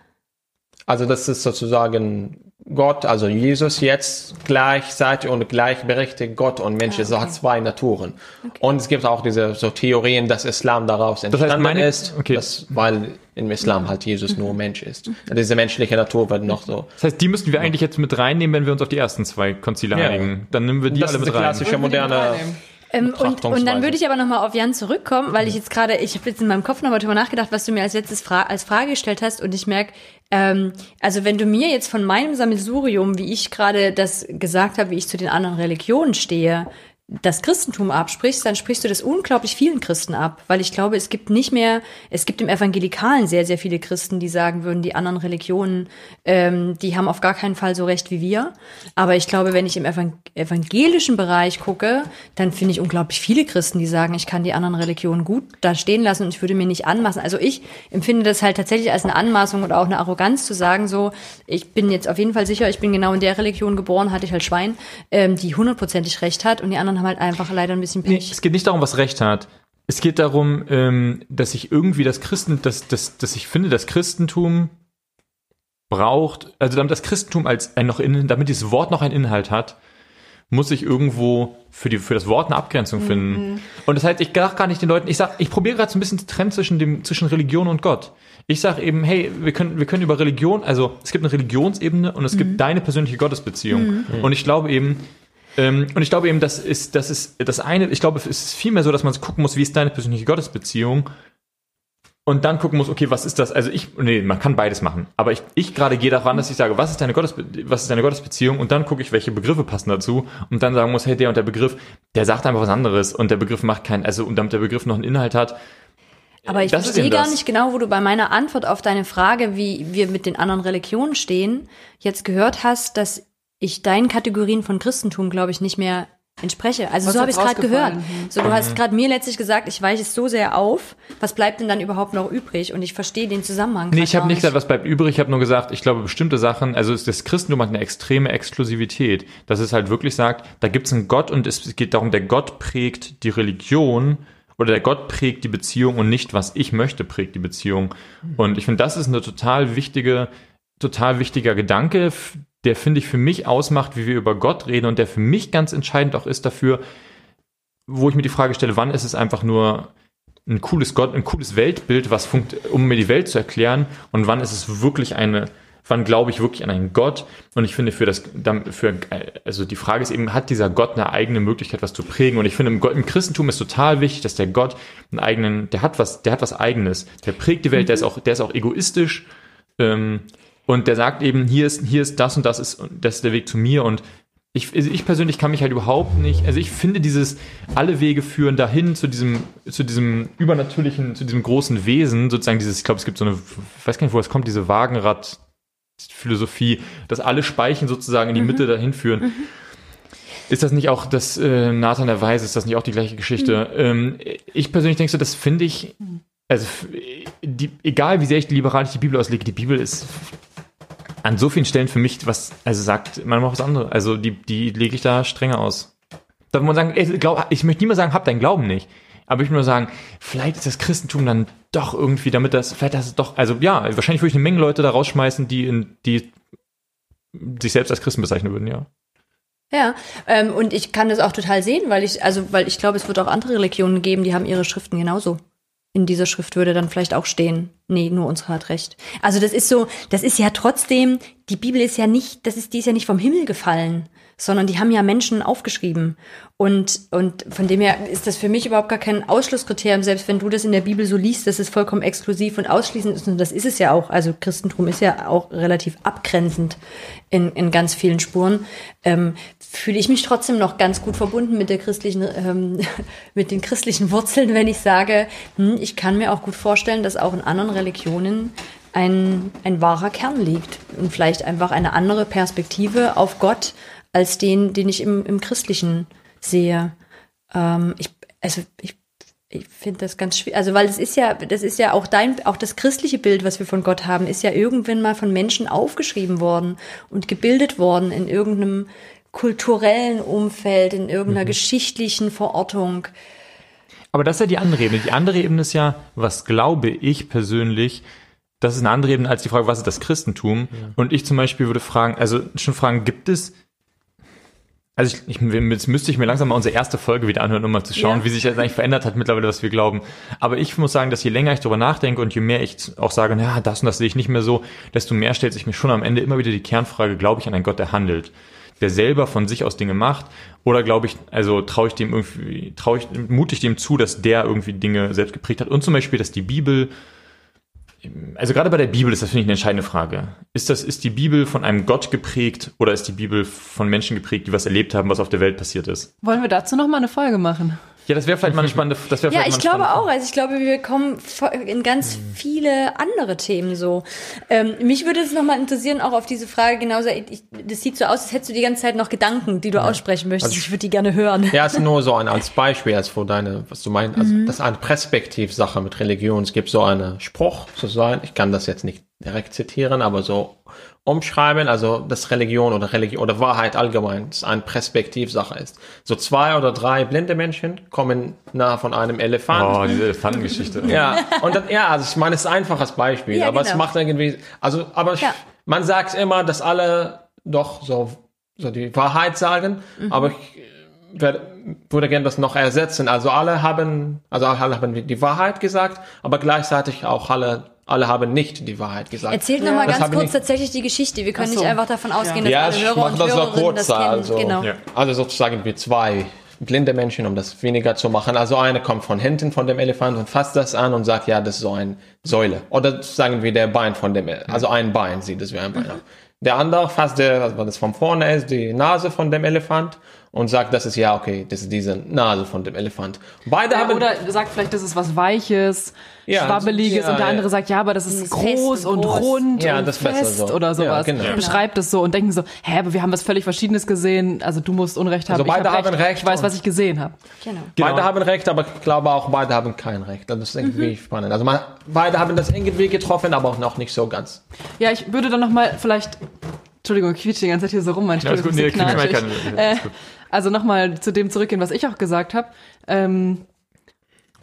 Also das ist sozusagen Gott, also Jesus jetzt gleichzeitig und gleichberechtigt Gott und Mensch. Ah, okay. Es hat zwei Naturen. Okay. Und es gibt auch diese so Theorien, dass Islam daraus entstanden das heißt meine, ist, okay. dass, weil im Islam halt Jesus nur Mensch ist. Also diese menschliche Natur wird noch so. Das heißt, die müssten wir eigentlich jetzt mit reinnehmen, wenn wir uns auf die ersten zwei Konzile ja. einigen. Dann nehmen wir die das alle mit rein. Das ist klassische moderne ähm, und, und dann würde ich aber nochmal auf Jan zurückkommen, weil ich jetzt gerade, ich habe jetzt in meinem Kopf nochmal drüber nachgedacht, was du mir als letztes Fra als Frage gestellt hast. Und ich merke, ähm, also wenn du mir jetzt von meinem Sammelsurium, wie ich gerade das gesagt habe, wie ich zu den anderen Religionen stehe, das Christentum absprichst, dann sprichst du das unglaublich vielen Christen ab, weil ich glaube, es gibt nicht mehr, es gibt im Evangelikalen sehr, sehr viele Christen, die sagen würden, die anderen Religionen, ähm, die haben auf gar keinen Fall so recht wie wir. Aber ich glaube, wenn ich im evangelischen Bereich gucke, dann finde ich unglaublich viele Christen, die sagen, ich kann die anderen Religionen gut da stehen lassen und ich würde mir nicht anmaßen. Also ich empfinde das halt tatsächlich als eine Anmaßung oder auch eine Arroganz zu sagen, so, ich bin jetzt auf jeden Fall sicher, ich bin genau in der Religion geboren, hatte ich halt Schwein, ähm, die hundertprozentig recht hat und die anderen anderen haben halt einfach leider ein bisschen Pech. Nee, es geht nicht darum, was Recht hat. Es geht darum, ähm, dass ich irgendwie das Christen, dass, dass, dass ich finde, das Christentum braucht, also damit das Christentum als ein noch in, damit dieses Wort noch einen Inhalt hat, muss ich irgendwo für, die, für das Wort eine Abgrenzung mhm. finden. Mhm. Und das heißt, ich sage gar nicht den Leuten, ich sag, ich probiere gerade so ein bisschen zu trennen zwischen dem, zwischen Religion und Gott. Ich sage eben, hey, wir können, wir können über Religion, also es gibt eine Religionsebene und es mhm. gibt deine persönliche Gottesbeziehung. Mhm. Und ich glaube eben, ähm, und ich glaube eben, das ist, das ist das eine, ich glaube, es ist vielmehr so, dass man gucken muss, wie ist deine persönliche Gottesbeziehung und dann gucken muss, okay, was ist das? Also ich, nee, man kann beides machen. Aber ich, ich gerade gehe daran, dass ich sage, was ist deine Gottesbe was ist deine Gottesbeziehung? Und dann gucke ich, welche Begriffe passen dazu. Und dann sagen muss, hey, der und der Begriff, der sagt einfach was anderes. Und der Begriff macht keinen, also, und damit der Begriff noch einen Inhalt hat. Aber ich verstehe gar nicht genau, wo du bei meiner Antwort auf deine Frage, wie wir mit den anderen Religionen stehen, jetzt gehört hast, dass ich deinen Kategorien von Christentum, glaube ich, nicht mehr entspreche. Also was so habe ich es gerade gehört. Hm. So, du mhm. hast gerade mir letztlich gesagt, ich weiche es so sehr auf. Was bleibt denn dann überhaupt noch übrig? Und ich verstehe den Zusammenhang. Nee, ich habe nicht gesagt, was bleibt übrig. Ich habe nur gesagt, ich glaube, bestimmte Sachen, also das Christentum hat eine extreme Exklusivität. Dass es halt wirklich sagt, da gibt es einen Gott und es geht darum, der Gott prägt die Religion oder der Gott prägt die Beziehung und nicht, was ich möchte, prägt die Beziehung. Und ich finde, das ist eine total wichtige, total wichtiger Gedanke, der, finde ich, für mich ausmacht, wie wir über Gott reden und der für mich ganz entscheidend auch ist dafür, wo ich mir die Frage stelle, wann ist es einfach nur ein cooles Gott, ein cooles Weltbild, was funkt, um mir die Welt zu erklären und wann ist es wirklich eine, wann glaube ich wirklich an einen Gott? Und ich finde für das, für, also die Frage ist eben, hat dieser Gott eine eigene Möglichkeit, was zu prägen? Und ich finde im, Gott, im Christentum ist total wichtig, dass der Gott einen eigenen, der hat was, der hat was eigenes, der prägt die Welt, der ist auch, der ist auch egoistisch, ähm, und der sagt eben, hier ist, hier ist das und das ist, das ist der Weg zu mir. Und ich, also ich persönlich kann mich halt überhaupt nicht, also ich finde dieses, alle Wege führen dahin zu diesem, zu diesem übernatürlichen, zu diesem großen Wesen, sozusagen dieses, ich glaube, es gibt so eine, ich weiß gar nicht, wo es kommt, diese Wagenrad-Philosophie, dass alle Speichen sozusagen in die mhm. Mitte dahin führen. Mhm. Ist das nicht auch das äh, Nathan der Weise, ist das nicht auch die gleiche Geschichte? Mhm. Ähm, ich persönlich denke so, das finde ich, also die, egal wie sehr ich liberal die Bibel auslege, die Bibel ist an so vielen Stellen für mich, was, also sagt man was anderes. Also die, die lege ich da strenger aus. Da muss man sagen, ey, glaub, ich möchte niemals sagen, hab deinen Glauben nicht. Aber ich will nur sagen, vielleicht ist das Christentum dann doch irgendwie, damit das, vielleicht das ist doch, also ja, wahrscheinlich würde ich eine Menge Leute da rausschmeißen, die in, die sich selbst als Christen bezeichnen würden, ja. Ja, ähm, und ich kann das auch total sehen, weil ich, also, weil ich glaube, es wird auch andere Religionen geben, die haben ihre Schriften genauso in dieser Schrift würde dann vielleicht auch stehen, nee, nur unsere hat recht. Also das ist so, das ist ja trotzdem, die Bibel ist ja nicht, das ist, die ist ja nicht vom Himmel gefallen sondern die haben ja Menschen aufgeschrieben. Und, und von dem her ist das für mich überhaupt gar kein Ausschlusskriterium, selbst wenn du das in der Bibel so liest, dass es vollkommen exklusiv und ausschließend ist. Und das ist es ja auch. Also Christentum ist ja auch relativ abgrenzend in, in ganz vielen Spuren. Ähm, fühle ich mich trotzdem noch ganz gut verbunden mit der christlichen, ähm, mit den christlichen Wurzeln, wenn ich sage, hm, ich kann mir auch gut vorstellen, dass auch in anderen Religionen ein, ein wahrer Kern liegt und vielleicht einfach eine andere Perspektive auf Gott als den, den ich im, im Christlichen sehe. Ähm, ich, also ich, ich finde das ganz schwierig. Also, weil es ist ja, das ist ja auch dein, auch das christliche Bild, was wir von Gott haben, ist ja irgendwann mal von Menschen aufgeschrieben worden und gebildet worden in irgendeinem kulturellen Umfeld, in irgendeiner mhm. geschichtlichen Verortung. Aber das ist ja die andere Ebene. Die andere Ebene ist ja, was glaube ich persönlich, das ist eine andere Ebene als die Frage, was ist das Christentum? Ja. Und ich zum Beispiel würde fragen, also schon fragen, gibt es also ich, ich, jetzt müsste ich mir langsam mal unsere erste Folge wieder anhören, um mal zu schauen, ja. wie sich das eigentlich verändert hat mittlerweile, was wir glauben. Aber ich muss sagen, dass je länger ich darüber nachdenke und je mehr ich auch sage, ja, das und das sehe ich nicht mehr so, desto mehr stellt sich mir schon am Ende immer wieder die Kernfrage, glaube ich an einen Gott, der handelt? Der selber von sich aus Dinge macht? Oder glaube ich, also traue ich dem irgendwie, traue ich, mutig dem zu, dass der irgendwie Dinge selbst geprägt hat? Und zum Beispiel, dass die Bibel also gerade bei der Bibel ist das, finde ich, eine entscheidende Frage. Ist das, ist die Bibel von einem Gott geprägt oder ist die Bibel von Menschen geprägt, die was erlebt haben, was auf der Welt passiert ist? Wollen wir dazu noch mal eine Folge machen? Ja, das wäre vielleicht mal eine spannende. Das wäre ja, ich glaube auch. Also ich glaube, wir kommen in ganz viele andere Themen so. Ähm, mich würde es nochmal interessieren, auch auf diese Frage genauso. Ich, das sieht so aus, als hättest du die ganze Zeit noch Gedanken, die du ja. aussprechen möchtest. Also, ich würde die gerne hören. Ja, ist nur so ein als Beispiel, als vor deine, was du meinst. Also mhm. das ist eine Perspektivsache mit Religion. Es gibt so einen Spruch, sozusagen. Ich kann das jetzt nicht direkt zitieren, aber so umschreiben, also dass Religion oder Religion oder Wahrheit allgemein eine Perspektivsache ist. So zwei oder drei blinde Menschen kommen nah von einem Elefant. Oh, diese Elefantengeschichte. ja, und dann, ja, also ich meine, es ist ein einfaches Beispiel, ja, aber genau. es macht irgendwie, also, aber ja. man sagt immer, dass alle doch so, so die Wahrheit sagen, mhm. aber ich werde, würde gerne das noch ersetzen. Also alle haben, also alle haben die Wahrheit gesagt, aber gleichzeitig auch alle alle haben nicht die Wahrheit gesagt. Erzählt ja. nochmal ganz kurz tatsächlich die Geschichte. Wir können so. nicht einfach davon ausgehen, ja. dass ja, alle Hörer und Hörerinnen das, das kennen. Also, genau. ja. also sozusagen wie zwei blinde Menschen, um das weniger zu machen. Also eine kommt von hinten von dem Elefant und fasst das an und sagt, ja, das ist so eine Säule. Oder sagen wir der Bein von dem, also ein Bein sieht es wie ein Bein mhm. Der andere fasst der, also was das von vorne ist, die Nase von dem Elefant und sagt, das ist ja okay, das ist diese Nase von dem Elefant. Beide ja, haben oder sagt vielleicht, das ist was Weiches, ja, Schwabbeliges ja, und der andere sagt, ja, aber das ist, groß und, groß. rund ja, und fest so. oder sowas. Genau. Beschreibt es so und denken so, hä, aber wir haben was völlig Verschiedenes gesehen, also du musst Unrecht haben. Also beide hab haben recht. recht. Ich weiß, was ich gesehen habe. Genau. Beide genau. haben recht, aber ich glaube auch, beide haben kein Recht. Das ist irgendwie mhm. spannend. Also man, beide haben das irgendwie getroffen, aber auch noch nicht so ganz. Ja, ich würde dann nochmal vielleicht Entschuldigung, ich quietsche die ganze Zeit hier so rum, mein Stuhl ja, ist gut, nee, äh, Also nochmal zu dem zurückgehen, was ich auch gesagt habe. Ähm,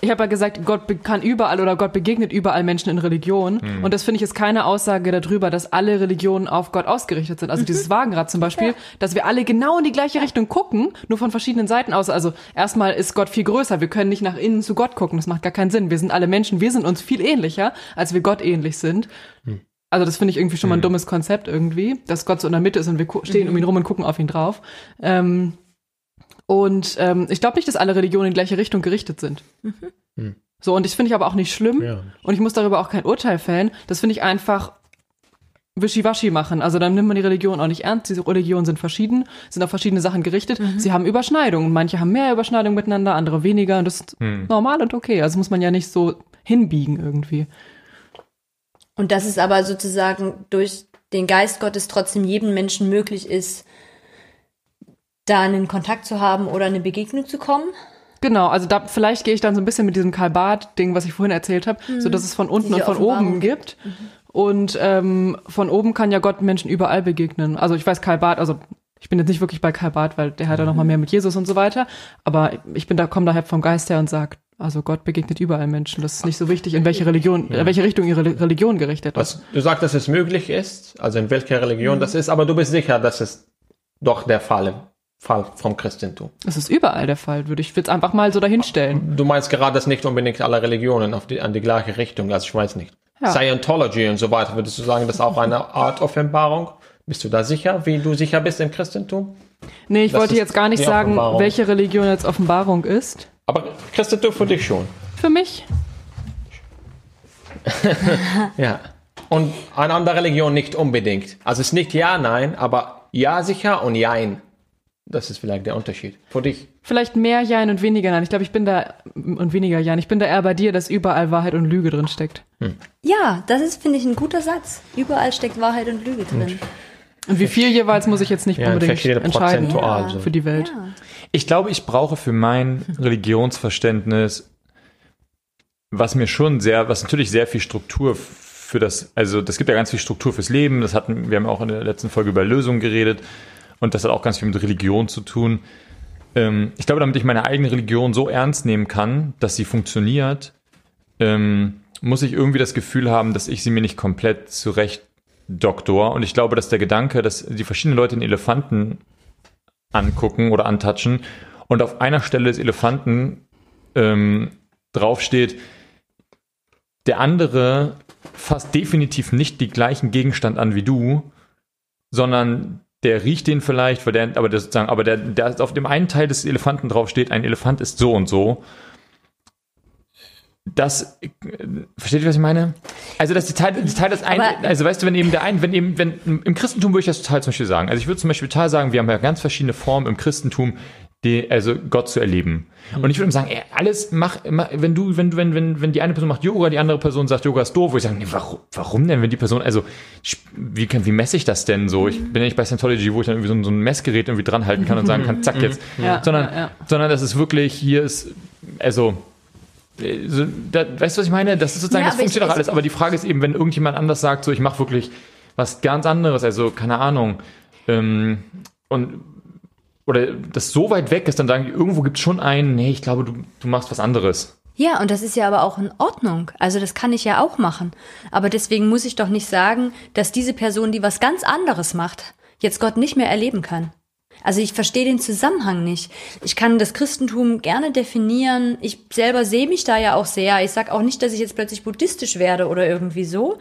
ich habe ja gesagt, Gott kann überall oder Gott begegnet überall Menschen in Religion. Mhm. Und das finde ich ist keine Aussage darüber, dass alle Religionen auf Gott ausgerichtet sind. Also mhm. dieses Wagenrad zum Beispiel, ja. dass wir alle genau in die gleiche Richtung gucken, nur von verschiedenen Seiten aus. Also erstmal ist Gott viel größer. Wir können nicht nach innen zu Gott gucken. Das macht gar keinen Sinn. Wir sind alle Menschen. Wir sind uns viel ähnlicher, als wir Gott ähnlich sind. Mhm. Also das finde ich irgendwie schon mal ein hm. dummes Konzept irgendwie, dass Gott so in der Mitte ist und wir stehen um ihn rum und gucken auf ihn drauf. Ähm, und ähm, ich glaube nicht, dass alle Religionen in die gleiche Richtung gerichtet sind. Mhm. Hm. So, und das finde ich aber auch nicht schlimm. Ja. Und ich muss darüber auch kein Urteil fällen. Das finde ich einfach wischiwaschi machen. Also dann nimmt man die Religion auch nicht ernst. Diese Religionen sind verschieden, sind auf verschiedene Sachen gerichtet. Mhm. Sie haben Überschneidungen. Manche haben mehr Überschneidungen miteinander, andere weniger. Und das ist mhm. normal und okay. Also muss man ja nicht so hinbiegen irgendwie. Und dass es aber sozusagen durch den Geist Gottes trotzdem jedem Menschen möglich ist, da einen Kontakt zu haben oder eine Begegnung zu kommen. Genau, also da vielleicht gehe ich dann so ein bisschen mit diesem Kalbat-Ding, was ich vorhin erzählt habe, mhm. so dass es von unten Diese und von oben gibt. Mhm. Und ähm, von oben kann ja Gott Menschen überall begegnen. Also ich weiß Kalbat, also ich bin jetzt nicht wirklich bei Kalbat, weil der hat ja mhm. noch mal mehr mit Jesus und so weiter. Aber ich bin da, komme daher vom Geist her und sage, also Gott begegnet überall Menschen. Das ist nicht so wichtig, in welche Religion, ja. in welche Richtung ihre Religion gerichtet ist. du sagst, dass es möglich ist, also in welcher Religion mhm. das ist, aber du bist sicher, dass es doch der Fall, Fall vom Christentum. Es ist überall der Fall, würde ich jetzt einfach mal so dahinstellen. Du meinst gerade, dass nicht unbedingt alle Religionen auf die, an die gleiche Richtung, also ich weiß nicht. Ja. Scientology und so weiter, würdest du sagen, das ist auch eine Art Offenbarung? Bist du da sicher, wie du sicher bist im Christentum? Nee, ich das wollte jetzt gar nicht sagen, welche Religion jetzt Offenbarung ist. Aber Christentum für dich schon. Für mich? ja. Und eine andere Religion nicht unbedingt. Also es ist nicht ja, nein, aber ja sicher und jein. Das ist vielleicht der Unterschied. Für dich. Vielleicht mehr Jein und weniger Nein. Ich glaube, ich bin da und weniger Jein. Ich bin da eher bei dir, dass überall Wahrheit und Lüge drin steckt. Hm. Ja, das ist, finde ich, ein guter Satz. Überall steckt Wahrheit und Lüge drin. Und und wie viel jeweils muss ich jetzt nicht ja, unbedingt entscheiden ja. für die Welt. Ja. Ich glaube, ich brauche für mein Religionsverständnis was mir schon sehr, was natürlich sehr viel Struktur für das, also das gibt ja ganz viel Struktur fürs Leben. Das hatten, wir haben auch in der letzten Folge über Lösungen geredet und das hat auch ganz viel mit Religion zu tun. Ähm, ich glaube, damit ich meine eigene Religion so ernst nehmen kann, dass sie funktioniert, ähm, muss ich irgendwie das Gefühl haben, dass ich sie mir nicht komplett zurecht doktor. Und ich glaube, dass der Gedanke, dass die verschiedenen Leute den Elefanten angucken oder antatschen und auf einer Stelle des Elefanten ähm, draufsteht, der andere fasst definitiv nicht die gleichen Gegenstand an wie du, sondern der riecht den vielleicht, weil der, aber der sozusagen, aber der, der auf dem einen Teil des Elefanten draufsteht, ein Elefant ist so und so. Das, versteht ihr, was ich meine? Also, Teil, die Teil das ein, also weißt du, wenn eben der ein, wenn eben, wenn, im Christentum würde ich das total zum Beispiel sagen. Also ich würde zum Beispiel total sagen, wir haben ja ganz verschiedene Formen im Christentum, die, also Gott zu erleben. Und ich würde ihm sagen, ey, alles mach, mach, wenn du, wenn du, wenn, wenn, wenn die eine Person macht Yoga, die andere Person sagt, Yoga ist doof, wo ich sage, nee, warum, warum denn, wenn die Person, also, wie kann, wie messe ich das denn so? Ich bin ja nicht bei Scientology, wo ich dann irgendwie so, so ein Messgerät irgendwie dranhalten kann und sagen kann, zack, jetzt. Ja, sondern, ja, ja. sondern das ist wirklich, hier ist, also, so, da, weißt du, was ich meine? Das ist sozusagen, das funktioniert doch alles, aber die Frage ist eben, wenn irgendjemand anders sagt, so, ich mache wirklich was ganz anderes, also, keine Ahnung, ähm, und oder das so weit weg ist, dann sagen die, irgendwo gibt es schon einen, nee, ich glaube, du, du machst was anderes. Ja, und das ist ja aber auch in Ordnung. Also das kann ich ja auch machen. Aber deswegen muss ich doch nicht sagen, dass diese Person, die was ganz anderes macht, jetzt Gott nicht mehr erleben kann. Also ich verstehe den Zusammenhang nicht. Ich kann das Christentum gerne definieren. Ich selber sehe mich da ja auch sehr. Ich sage auch nicht, dass ich jetzt plötzlich buddhistisch werde oder irgendwie so.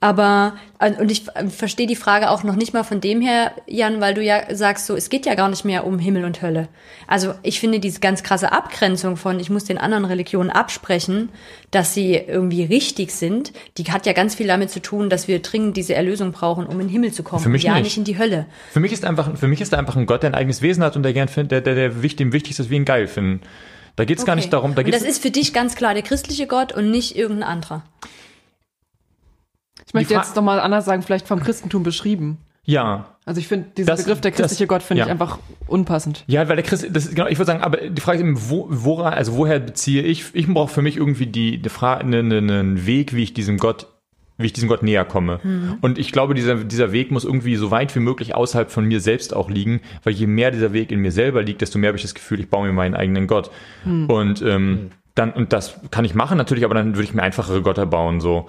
Aber, und ich verstehe die Frage auch noch nicht mal von dem her, Jan, weil du ja sagst, so, es geht ja gar nicht mehr um Himmel und Hölle. Also ich finde diese ganz krasse Abgrenzung von, ich muss den anderen Religionen absprechen, dass sie irgendwie richtig sind, die hat ja ganz viel damit zu tun, dass wir dringend diese Erlösung brauchen, um in den Himmel zu kommen. Für mich ja, nicht. nicht in die Hölle. Für mich ist einfach, für mich ist da einfach ein Gott, der ein eigenes Wesen hat und der gern findet, der, der, der wichtig, dem wichtig ist, dass wir ihn geil finden. Da geht es okay. gar nicht darum. Da geht's und das ist für dich ganz klar der christliche Gott und nicht irgendein anderer. Ich möchte jetzt nochmal anders sagen, vielleicht vom Christentum beschrieben. Ja. Also ich finde, dieser das, Begriff der christliche das, Gott finde ja. ich einfach unpassend. Ja, weil der Christ, das ist, genau, ich würde sagen, aber die Frage ist eben, wo, woran, also woher beziehe ich, ich brauche für mich irgendwie die, die Frage, einen, einen Weg, wie ich diesem Gott, wie ich diesem Gott näher komme. Mhm. Und ich glaube, dieser, dieser Weg muss irgendwie so weit wie möglich außerhalb von mir selbst auch liegen, weil je mehr dieser Weg in mir selber liegt, desto mehr habe ich das Gefühl, ich baue mir meinen eigenen Gott. Mhm. Und ähm, mhm. dann, und das kann ich machen natürlich, aber dann würde ich mir einfachere Götter bauen, so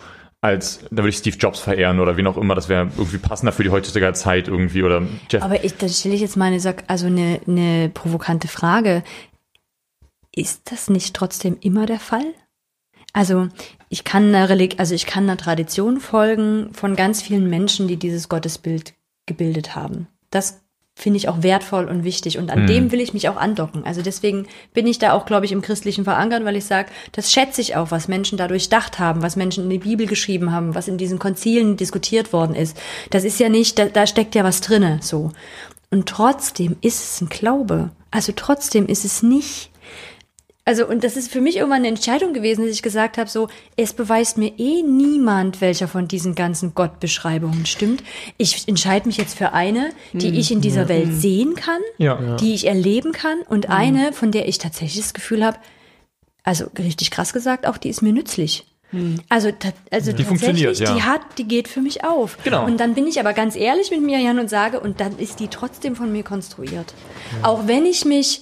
als, da würde ich Steve Jobs verehren oder wie auch immer, das wäre irgendwie passender für die heutige Zeit irgendwie oder Jeff. Aber ich, da stelle ich jetzt mal eine, also eine, eine provokante Frage. Ist das nicht trotzdem immer der Fall? Also ich kann einer Relig also ich kann einer Tradition folgen von ganz vielen Menschen, die dieses Gottesbild gebildet haben. Das finde ich auch wertvoll und wichtig und an mhm. dem will ich mich auch andocken. Also deswegen bin ich da auch, glaube ich, im Christlichen verankert, weil ich sage, das schätze ich auch, was Menschen da durchdacht haben, was Menschen in die Bibel geschrieben haben, was in diesen Konzilen diskutiert worden ist. Das ist ja nicht, da, da steckt ja was drinne, so. Und trotzdem ist es ein Glaube. Also trotzdem ist es nicht also, und das ist für mich irgendwann eine Entscheidung gewesen, dass ich gesagt habe, so, es beweist mir eh niemand, welcher von diesen ganzen Gottbeschreibungen stimmt. Ich entscheide mich jetzt für eine, die mhm. ich in dieser mhm. Welt sehen kann, ja. die ich erleben kann und mhm. eine, von der ich tatsächlich das Gefühl habe, also richtig krass gesagt, auch die ist mir nützlich. Mhm. Also, also die tatsächlich, ja. die hat, die geht für mich auf. Genau. Und dann bin ich aber ganz ehrlich mit mir, Jan, und sage, und dann ist die trotzdem von mir konstruiert. Ja. Auch wenn ich mich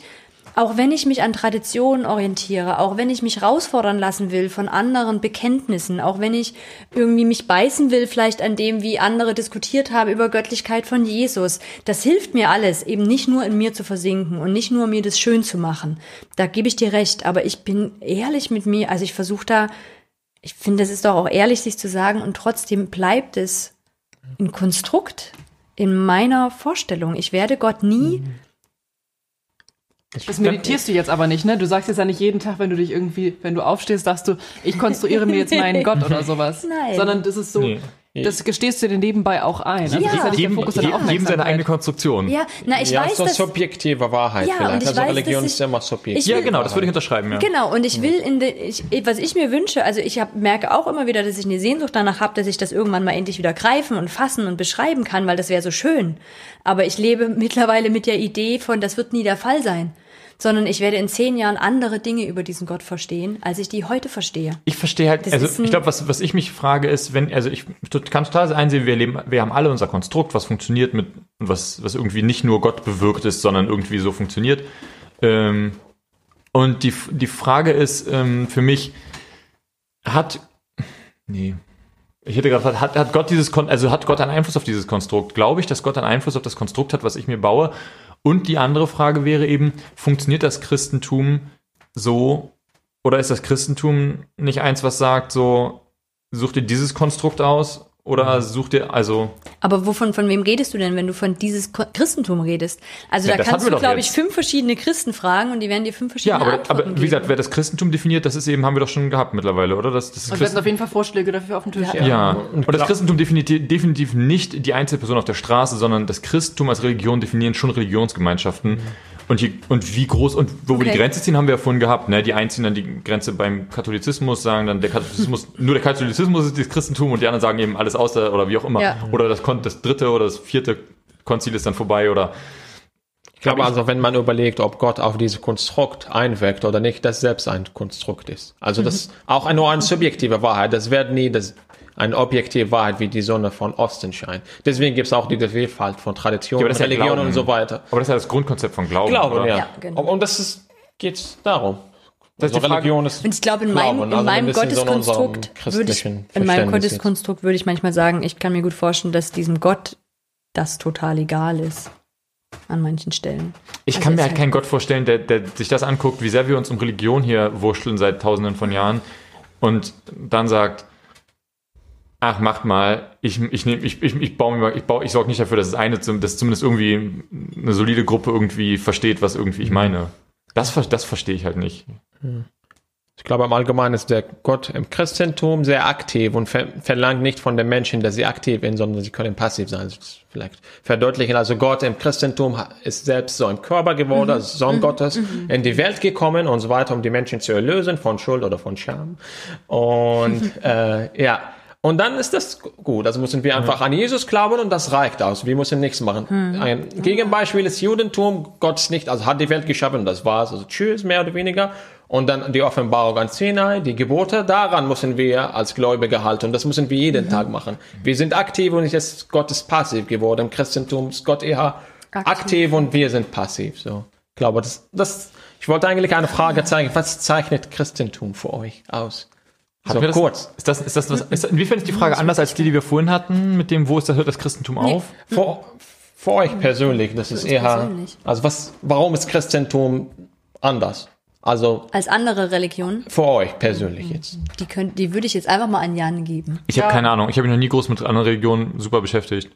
auch wenn ich mich an Traditionen orientiere, auch wenn ich mich herausfordern lassen will von anderen Bekenntnissen, auch wenn ich irgendwie mich beißen will, vielleicht an dem, wie andere diskutiert haben über Göttlichkeit von Jesus, das hilft mir alles, eben nicht nur in mir zu versinken und nicht nur mir das schön zu machen. Da gebe ich dir recht, aber ich bin ehrlich mit mir, also ich versuche da, ich finde, es ist doch auch ehrlich, sich zu sagen, und trotzdem bleibt es ein Konstrukt in meiner Vorstellung. Ich werde Gott nie mhm. Das meditierst du jetzt aber nicht, ne? Du sagst jetzt ja nicht jeden Tag, wenn du dich irgendwie, wenn du aufstehst, sagst du, ich konstruiere mir jetzt meinen Gott oder sowas. Nein. Sondern das ist so, nee. Das gestehst du dir nebenbei auch ein. Also ja. das ist ja nicht jedem, der Fokus jedem, jedem seine eigene Konstruktion. Ja, na, ich ja, weiß, so subjektive Wahrheit ja, vielleicht. also weiß, Religion ist immer subjektiv. Ja, genau, das würde ich unterschreiben. Ja. Genau, und ich will in de, ich, was ich mir wünsche, also ich hab, merke auch immer wieder, dass ich eine Sehnsucht danach habe, dass ich das irgendwann mal endlich wieder greifen und fassen und beschreiben kann, weil das wäre so schön. Aber ich lebe mittlerweile mit der Idee von, das wird nie der Fall sein. Sondern ich werde in zehn Jahren andere Dinge über diesen Gott verstehen, als ich die heute verstehe. Ich verstehe halt, Das also ich glaube, was, was ich mich frage ist, wenn, also ich kann total einsehen, wir leben, wir haben alle unser Konstrukt, was funktioniert mit, was, was irgendwie nicht nur Gott bewirkt ist, sondern irgendwie so funktioniert. Ähm, und die, die Frage ist ähm, für mich, hat, nee, ich hätte gerade, hat, hat Gott dieses, Kon also hat Gott einen Einfluss auf dieses Konstrukt? Glaube ich, dass Gott einen Einfluss auf das Konstrukt hat, was ich mir baue? Und die andere Frage wäre eben, funktioniert das Christentum so, oder ist das Christentum nicht eins, was sagt, so, such dir dieses Konstrukt aus. Oder such dir, also, Aber wovon, von wem redest du denn, wenn du von dieses Christentum redest? Also Ja, da kannst du, glaube ich, fünf verschiedene Christen fragen und die werden dir fünf ja, verschiedene aber, Antworten aber wie geben. gesagt, wer das Christentum definiert, das ist eben, haben wir doch schon gehabt mittlerweile, oder? Das, das ist Und wir hatten auf jeden Fall Vorschläge dafür auf dem Tisch. Ja, Und und, das Christentum definiert definitiv nicht die Einzelperson auf der Straße, sondern das Christentum als Religion definieren schon Religionsgemeinschaften. Und, hier, und wie groß und wo wir Okay. die Grenze ziehen, haben wir ja vorhin gehabt. Ne? Die einen ziehen dann die Grenze beim Katholizismus, sagen dann, der Katholizismus, nur der Katholizismus ist das Christentum und die anderen sagen eben alles außer oder wie auch immer. Ja. Oder das, Kon- das dritte oder das vierte Konzil ist dann vorbei oder Ich glaube also, wenn man überlegt, ob Gott auf dieses Konstrukt einwirkt oder nicht, das selbst ein Konstrukt ist. Also das ist auch nur eine subjektive Wahrheit. Das wird nie das, eine objektive Wahrheit wie die Sonne von Osten scheint. Deswegen gibt es auch diese Vielfalt von Traditionen, Ja, ja Religionen Glauben. und so weiter. Aber das ist ja das Grundkonzept von Glauben. Glauben, oder? ja. Ja, genau. Und, und das ist, geht's darum. Das Also Religion ist Und ich glaube, in Glauben, meinem, in also meinem ein bisschen so Gotteskonstrukt würde ich, in meinem. Gotteskonstrukt würde ich manchmal sagen, ich kann mir gut vorstellen, dass diesem Gott das total egal ist. An manchen Stellen. Ich Also kann mir halt halt- keinen Gott vorstellen, der, der sich das anguckt, wie sehr wir uns um Religion hier wurschteln seit tausenden von Jahren und dann sagt, ach, macht mal, ich, ich, nehm, ich, ich, ich baue mir mal, ich, baue, ich sorge nicht dafür, dass es eine, dass zumindest irgendwie eine solide Gruppe irgendwie versteht, was irgendwie ich meine. Das, das verstehe ich halt nicht. Ich glaube, im Allgemeinen ist der Gott im Christentum sehr aktiv und ver verlangt nicht von den Menschen, dass sie aktiv sind, sondern sie können passiv sein. Das ist vielleicht verdeutlichen. Also Gott im Christentum ist selbst so im Körper geworden, als Sohn Gottes in die Welt gekommen und so weiter, um die Menschen zu erlösen von Schuld oder von Scham. Und äh, ja. Und dann ist das gut. Also müssen wir einfach an Jesus glauben und das reicht aus. Wir müssen nichts machen. Ein Gegenbeispiel ist Judentum. Gott ist nicht, also hat die Welt geschaffen und das war's. Also tschüss, mehr oder weniger. Und dann die Offenbarung an Sinai, die Gebote, daran müssen wir als Gläubige halten. Und das müssen wir jeden Tag machen. Wir sind aktiv und jetzt Gott ist passiv geworden. Im Christentum ist Gott eher aktiv, Aktiv. und wir sind passiv. So. Ich glaube, das, das, ich wollte eigentlich eine Frage zeigen. Was zeichnet Christentum für euch aus? Hatten So wir das, kurz. Ist das, ist das, was, ist, inwiefern ist die Frage anders als die, die wir vorhin hatten, mit dem, wo ist das, hört das Christentum auf? Für, für euch persönlich, das ist eher, persönlich. also was, warum ist Christentum anders? Also Als andere Religionen, für euch persönlich jetzt. die, könnt, die würde ich jetzt einfach mal an Jan geben. Ich habe keine Ahnung. Ich habe mich noch nie groß mit anderen Religionen super beschäftigt.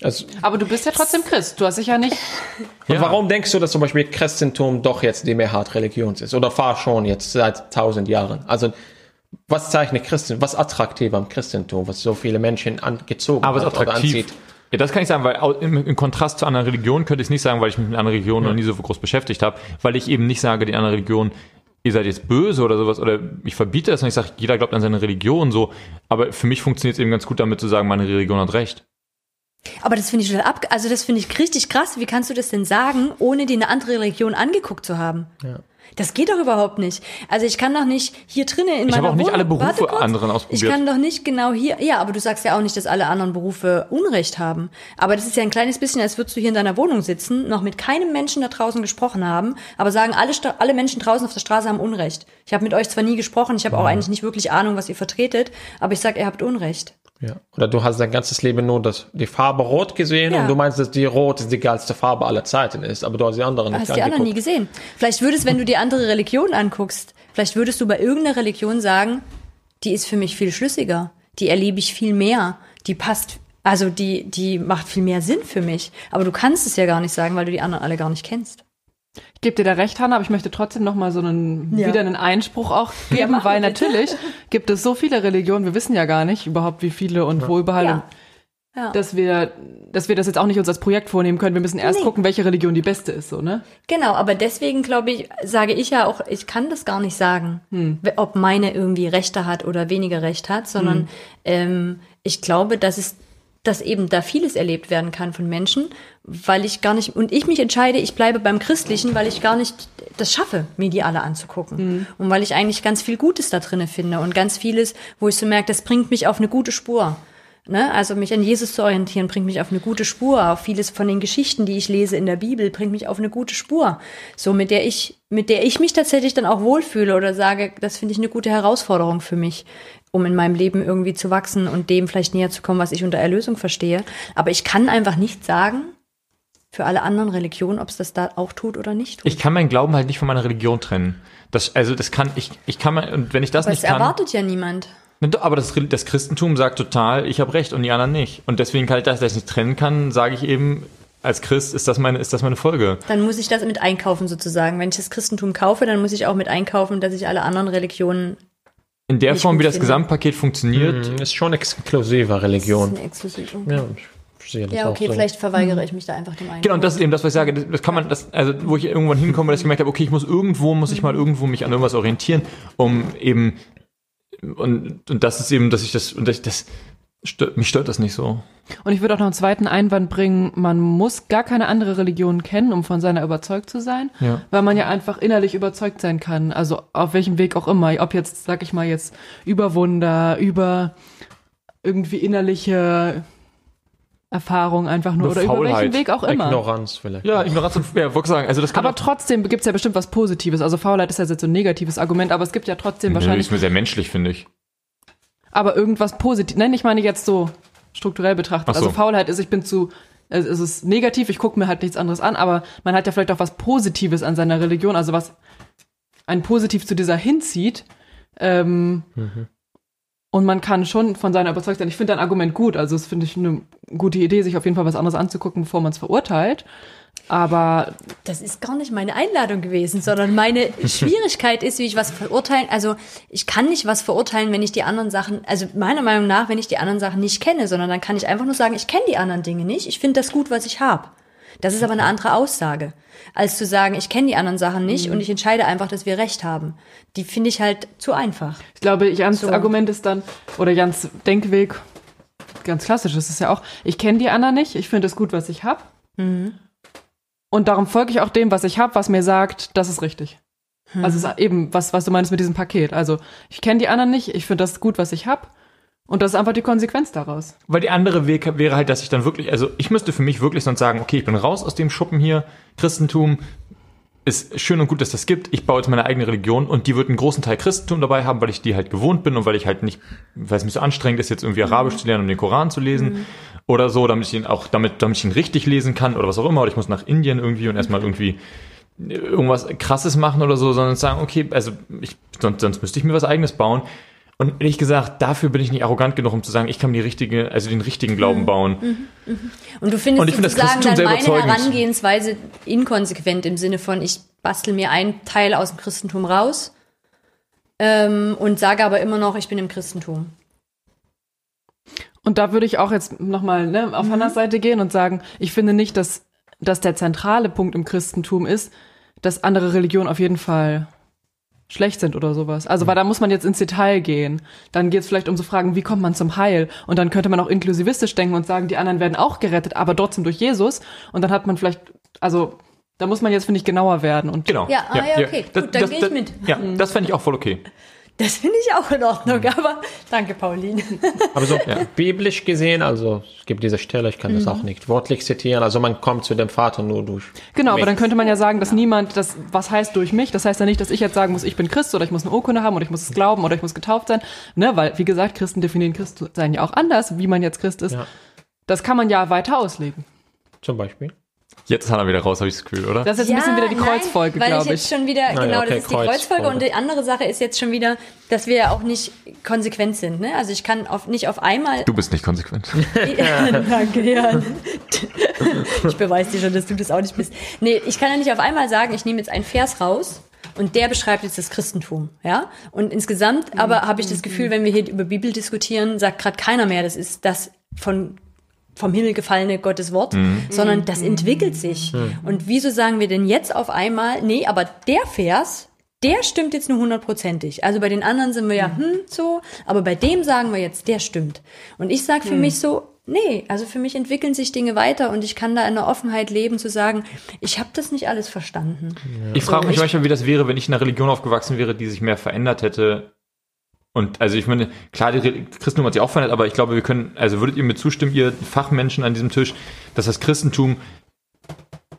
Also, Aber du bist ja trotzdem Christ. Du hast dich ja nicht. und Ja. warum denkst du, dass zum Beispiel Christentum doch jetzt die Mehrheit Religion ist? Oder war schon jetzt seit tausend Jahren? Also, was zeichnet Christen, was attraktiv am Christentum, was so viele Menschen angezogen Aber es ist hat oder attraktiv. anzieht? Ja, das kann ich sagen, weil im, im Kontrast zu anderen Religionen könnte ich es nicht sagen, weil ich mich mit anderen Religionen noch nie so groß beschäftigt habe, weil ich eben nicht sage, die andere Religion, ihr seid jetzt böse oder sowas, oder ich verbiete das und ich sage, jeder glaubt an seine Religion so, aber für mich funktioniert es eben ganz gut damit zu sagen, meine Religion hat recht. Aber das finde ich total ab, also das finde ich richtig krass. Wie kannst du das denn sagen, ohne dir eine andere Religion angeguckt zu haben? Das geht doch überhaupt nicht. Also ich kann doch nicht hier drinnen in Ich meiner habe auch nicht Wohnung- alle Berufe kurz. anderen ausprobiert. Ich kann doch nicht genau hier, ja, aber du sagst ja auch nicht, dass alle anderen Berufe Unrecht haben. Aber das ist ja ein kleines bisschen, als würdest du hier in deiner Wohnung sitzen, noch mit keinem Menschen da draußen gesprochen haben, aber sagen, alle, alle Menschen draußen auf der Straße haben Unrecht. Ich habe mit euch zwar nie gesprochen, ich habe auch eigentlich nicht wirklich Ahnung, was ihr vertretet, aber ich sage, ihr habt Unrecht. Ja. Oder du hast dein ganzes Leben nur das, die Farbe Rot gesehen Ja. und du meinst, dass die Rot ist die geilste Farbe aller Zeiten ist, aber du hast die anderen nicht hast die anderen nie angeguckt. gesehen. Vielleicht würdest, wenn du die andere Religion anguckst, vielleicht würdest du bei irgendeiner Religion sagen, die ist für mich viel schlüssiger, die erlebe ich viel mehr, die passt, also die, die macht viel mehr Sinn für mich. Aber du kannst es ja gar nicht sagen, weil du die anderen alle gar nicht kennst. Ich gebe dir da recht, Hanna, aber ich möchte trotzdem noch mal so einen, Ja. wieder einen Einspruch auch geben, mach weil natürlich gibt es so viele Religionen, wir wissen ja gar nicht überhaupt, wie viele und wo überall. Ja. Und Ja. dass wir, dass wir das jetzt auch nicht uns als Projekt vornehmen können. Wir müssen erst Nee. gucken, welche Religion die beste ist, so, ne? Genau, aber deswegen glaube ich, sage ich ja auch, ich kann das gar nicht sagen, ob meine irgendwie Rechte hat oder weniger Recht hat, sondern ähm, ich glaube, dass es dass eben da vieles erlebt werden kann von Menschen, weil ich gar nicht, und ich mich entscheide, ich bleibe beim Christlichen, weil ich gar nicht das schaffe, mir die alle anzugucken. Mhm. Und weil ich eigentlich ganz viel Gutes da drinne finde und ganz vieles, wo ich so merke, das bringt mich auf eine gute Spur. Ne? Also mich an Jesus zu orientieren, bringt mich auf eine gute Spur. Auch vieles von den Geschichten, die ich lese in der Bibel, bringt mich auf eine gute Spur. So mit der ich, mit der ich mich tatsächlich dann auch wohlfühle oder sage, das finde ich eine gute Herausforderung für mich, um in meinem Leben irgendwie zu wachsen und dem vielleicht näher zu kommen, was ich unter Erlösung verstehe. Aber ich kann einfach nicht sagen, für alle anderen Religionen, ob es das da auch tut oder nicht tut. Ich kann meinen Glauben halt nicht von meiner Religion trennen. Das, also das kann ich, ich kann mal, und wenn ich das Aber nicht es kann. erwartet ja niemand. Aber das, das Christentum sagt total, ich habe recht und die anderen nicht. Und deswegen kann ich das, dass ich nicht trennen kann, sage ich eben, als Christ ist das meine, ist das meine Folge. Dann muss ich das mit einkaufen sozusagen. Wenn ich das Christentum kaufe, dann muss ich auch mit einkaufen, dass ich alle anderen Religionen in der nicht Form, gut wie das finde. Gesamtpaket funktioniert, Mhm, ist schon exklusive Religion. Das ist eine Exklusive. Ja, das Ja, auch okay, so. vielleicht verweigere ich mich da einfach dem Einkauf. Genau, und das ist eben das, was ich sage. Das, das kann man, das, also wo ich irgendwann hinkomme, dass ich gemerkt habe, okay, ich muss irgendwo, muss ich mal irgendwo mich an irgendwas orientieren, um eben und, und das ist eben, dass ich das, und das, das stört, mich stört das nicht so. Und ich würde auch noch einen zweiten Einwand bringen, man muss gar keine andere Religion kennen, um von seiner überzeugt zu sein, Ja. weil man ja einfach innerlich überzeugt sein kann, also auf welchem Weg auch immer, ob jetzt, sag ich mal jetzt, über Wunder, über irgendwie innerliche Erfahrung einfach nur, oder über welchen Weg auch immer. Ignoranz vielleicht. Ja, Ignoranz und, ja, wollte sagen, also das kann Aber trotzdem gibt's ja bestimmt was Positives. Also Faulheit ist ja jetzt so ein negatives Argument, aber es gibt ja trotzdem Nö, wahrscheinlich ist mir sehr menschlich, finde ich. aber irgendwas positiv. Nein, ich meine jetzt so strukturell betrachtet. Ach so. Also Faulheit ist, ich bin zu, es ist negativ, ich gucke mir halt nichts anderes an, aber man hat ja vielleicht auch was Positives an seiner Religion, also was ein Positiv zu dieser hinzieht. Ähm, Und man kann schon von seiner überzeugt sein. Ich finde dein Argument gut, also das finde ich eine gute Idee, sich auf jeden Fall was anderes anzugucken, bevor man es verurteilt. Aber Das ist gar nicht meine Einladung gewesen, sondern meine Schwierigkeit ist, wie ich was verurteilen. Also ich kann nicht was verurteilen, wenn ich die anderen Sachen, also meiner Meinung nach, wenn ich die anderen Sachen nicht kenne, sondern dann kann ich einfach nur sagen, ich kenne die anderen Dinge nicht. Ich finde das gut, was ich habe. Das ist aber eine andere Aussage, als zu sagen, ich kenne die anderen Sachen nicht und ich entscheide einfach, dass wir recht haben. Die finde ich halt zu einfach. Ich glaube, Jans So. Argument ist dann, oder Jans Denkweg, ganz klassisch ist es ja auch, ich kenne die anderen nicht, ich finde es gut, was ich habe. Und darum folge ich auch dem, was ich habe, was mir sagt, das ist richtig. Also es ist eben, was, was du meinst mit diesem Paket. Also ich kenne die anderen nicht, ich finde das gut, was ich habe. Und das ist einfach die Konsequenz daraus. Weil die andere Weg wäre halt, dass ich dann wirklich, also ich müsste für mich wirklich sonst sagen, okay, ich bin raus aus dem Schuppen hier, Christentum ist schön und gut, dass das gibt. Ich baue jetzt meine eigene Religion und die wird einen großen Teil Christentum dabei haben, weil ich die halt gewohnt bin und weil ich halt nicht, weil es mich so anstrengend ist, jetzt irgendwie Arabisch zu lernen und den Koran zu lesen oder so, damit ich ihn auch, damit, damit ich ihn richtig lesen kann oder was auch immer. Oder ich muss nach Indien irgendwie und erstmal irgendwie irgendwas krasses machen oder so, sondern sagen, okay, also ich, sonst, sonst müsste ich mir was eigenes bauen. Und ehrlich gesagt, dafür bin ich nicht arrogant genug, um zu sagen, ich kann die richtige, also den richtigen Glauben bauen. Und du findest Und ich finde das sozusagen Christentum dann sehr meine überzeugend. Herangehensweise inkonsequent im Sinne von, ich bastel mir einen Teil aus dem Christentum raus ähm, und sage aber immer noch, ich bin im Christentum. Und da würde ich auch jetzt nochmal ne, auf Hannas Seite gehen und sagen, ich finde nicht, dass, dass der zentrale Punkt im Christentum ist, dass andere Religionen auf jeden Fall schlecht sind oder sowas. Also, weil da muss man jetzt ins Detail gehen. Dann geht es vielleicht um so Fragen, wie kommt man zum Heil? Und dann könnte man auch inklusivistisch denken und sagen, die anderen werden auch gerettet, aber trotzdem durch Jesus. Und dann hat man vielleicht, also, da muss man jetzt, finde ich, genauer werden. Und Genau. Ja, ah, ja, okay. Gut, dann geh ich mit. Ja, das fände ich auch voll okay. Das finde ich auch in Ordnung, aber danke, Pauline. Aber so biblisch gesehen, also es gibt diese Stelle, ich kann das auch nicht wortlich zitieren, also man kommt zu dem Vater nur durch. Genau, aber mich. dann könnte man ja sagen, dass niemand, das, was heißt durch mich, das heißt ja nicht, dass ich jetzt sagen muss, ich bin Christ oder ich muss eine Urkunde haben oder ich muss es glauben oder ich muss getauft sein, ne, weil, wie gesagt, Christen definieren Christ sein ja auch anders, wie man jetzt Christ ist. Ja. Das kann man ja weiter auslegen. Zum Beispiel. Jetzt ist Hannah wieder raus, habe ich das Gefühl, oder? Das ist jetzt ein bisschen wieder die Kreuzfolge, weil ich glaube jetzt ich. schon wieder, ja, genau, okay, das ist die Kreuzfolge. Kreuzfolge. Und die andere Sache ist jetzt schon wieder, dass wir ja auch nicht konsequent sind. Ne? Also ich kann auf, nicht auf einmal Du bist nicht konsequent. Ja, danke, ja. Ich beweise dir schon, dass du das auch nicht bist. Nee, ich kann ja nicht auf einmal sagen, ich nehme jetzt einen Vers raus und der beschreibt jetzt das Christentum, ja? Und insgesamt aber habe ich das Gefühl, wenn wir hier über Bibel diskutieren, sagt gerade keiner mehr, das ist das von vom Himmel gefallene Gottes Wort, sondern das entwickelt sich. Und wieso sagen wir denn jetzt auf einmal, nee, aber der Vers, der stimmt jetzt nur hundertprozentig. Also bei den anderen sind wir ja, hm, so, aber bei dem sagen wir jetzt, der stimmt. Und ich sage für mich so, Nee, also für mich entwickeln sich Dinge weiter und ich kann da in der Offenheit leben, zu sagen, ich habe das nicht alles verstanden. Ja. Ich frage mich manchmal, wie das wäre, wenn ich in einer Religion aufgewachsen wäre, die sich mehr verändert hätte. Und also ich meine, klar, die Christentum hat sich auch verändert, aber ich glaube, wir können, also würdet ihr mir zustimmen, ihr Fachmenschen an diesem Tisch, dass das Christentum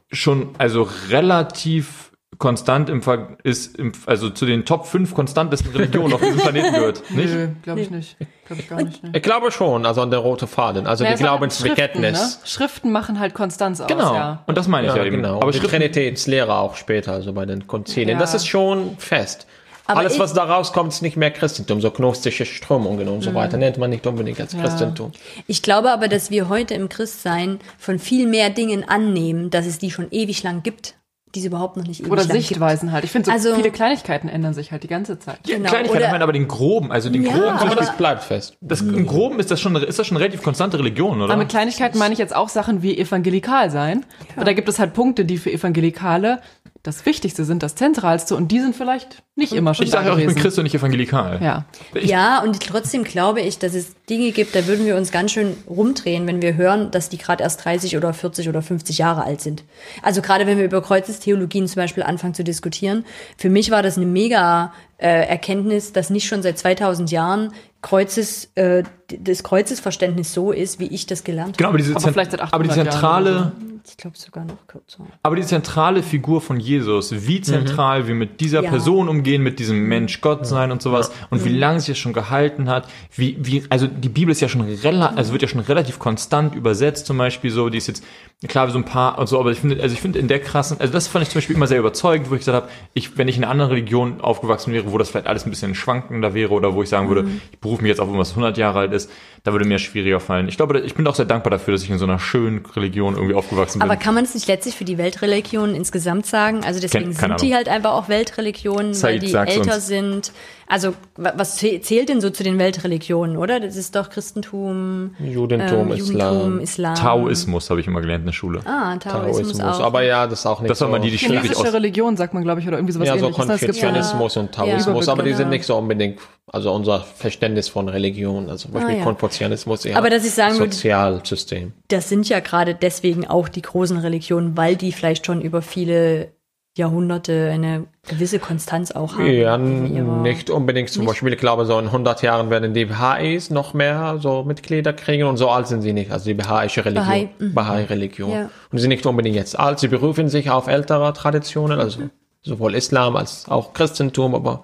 schon also relativ konstant im Ver ist, im, also zu den Top 5 konstantesten Religionen auf diesem Planeten gehört. Nicht? Nö, glaube ich nicht. Glaube ich gar nicht. Ne? Ich glaube schon, also an der rote Faden, also naja, die Glaubensbekenntnis. Schriften, ne? Schriften machen halt Konstanz aus. Genau. Ja. Und das meine ich ja, ja eben. Genau. Aber die Trinitätslehre auch später, also bei den Konzilien. Ja. Das ist schon fest. Aber Alles, was da rauskommt, ist nicht mehr Christentum. So gnostische Strömungen und so mhm. weiter nennt man nicht unbedingt als ja. Christentum. Ich glaube aber, dass wir heute im Christsein von viel mehr Dingen annehmen, dass es die schon ewig lang gibt die es überhaupt noch nicht ewig Oder Sichtweisen gibt. halt. Ich finde, so also, viele Kleinigkeiten ändern sich halt die ganze Zeit. Ja, genau. Kleinigkeiten, ich meine aber den Groben, also den ja. Groben. Aber das bleibt fest. Das, Im Groben ist das schon, ist das schon eine relativ konstante Religion, oder? Aber mit Kleinigkeiten meine ich jetzt auch Sachen wie evangelikal sein. Ja. Und da gibt es halt Punkte, die für Evangelikale das Wichtigste sind, das Zentralste und die sind vielleicht nicht immer schon Ich sage auch, ich bin Christ und nicht evangelikal. Ja. ja, und trotzdem glaube ich, dass es Dinge gibt, da würden wir uns ganz schön rumdrehen, wenn wir hören, dass die gerade erst 30 oder 40 oder 50 Jahre alt sind. Also gerade wenn wir über Kreuzestheologien zum Beispiel anfangen zu diskutieren. Für mich war das eine mega äh, Erkenntnis, dass nicht schon seit 2000 Jahren Kreuzes, äh, das Kreuzesverständnis so ist, wie ich das gelernt habe. Genau, aber aber vielleicht seit aber die zentrale, Jahren ich glaube sogar noch kürzer. Aber die zentrale Figur von Jesus, wie zentral mhm. wir mit dieser ja. Person umgehen, mit diesem Mensch Gott sein und sowas ja. und wie mhm. lange sich das schon gehalten hat, wie, wie, also die Bibel ist ja schon relativ, also wird ja schon relativ konstant übersetzt, zum Beispiel so, die ist jetzt, klar, so ein paar und so, aber ich finde, also ich finde in der krassen, also das fand ich zum Beispiel immer sehr überzeugend, wo ich gesagt habe, ich, wenn ich in einer anderen Religion aufgewachsen wäre, wo das vielleicht alles ein bisschen schwankender wäre oder wo ich sagen würde, mhm. ich berufe mich jetzt auf irgendwas 100 Jahre alt ist, da würde mir schwieriger fallen. Ich glaube, ich bin auch sehr dankbar dafür, dass ich in so einer schönen Religion irgendwie aufgewachsen bin. Aber kann man es nicht letztlich für die Weltreligionen insgesamt sagen? Also deswegen Ken, sind die halt einfach auch Weltreligionen, Zeit, weil die älter uns. sind. Also was zählt denn so zu den Weltreligionen, oder? Das ist doch Christentum, Judentum, ähm, Islam. Islam. Taoismus habe ich immer gelernt in der Schule. Ah, Taoismus, Taoismus auch. Aber ja, das ist auch nicht das war mal die, die schwierig aus. Religion sagt man, glaube ich, oder irgendwie sowas ja, ähnliches. Ja, so Konfuzianismus und Taoismus, ja. aber die sind nicht so unbedingt, also unser Verständnis von Religion, also zum Beispiel ah, ja. Konfuzianismus eher aber dass ich sagen Sozialsystem. Das sind ja gerade deswegen auch die großen Religionen, weil die vielleicht schon über viele Jahrhunderte eine gewisse Konstanz auch haben. Ja, nicht unbedingt. Zum nicht? Beispiel, ich glaube, so in 100 Jahren werden die Baha'is noch mehr so Mitglieder kriegen und so alt sind sie nicht. Also die Baha'ische Religion. Bahai, mhm. Bahai-Religion. Ja. Und sie sind nicht unbedingt jetzt alt. Sie berufen sich auf ältere Traditionen, also mhm. sowohl Islam als auch Christentum, aber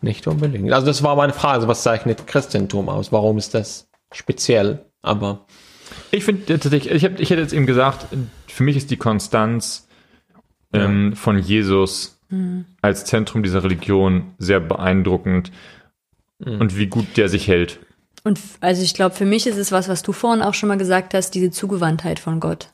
nicht unbedingt. Also das war meine Frage. Was zeichnet Christentum aus? Warum ist das speziell? Aber ich finde tatsächlich, ich, hab, ich hätte jetzt eben gesagt, für mich ist die Konstanz ähm, von Jesus mhm. als Zentrum dieser Religion sehr beeindruckend mhm. und wie gut der sich hält. Und also ich glaube, für mich ist es was, was du vorhin auch schon mal gesagt hast, diese Zugewandtheit von Gott.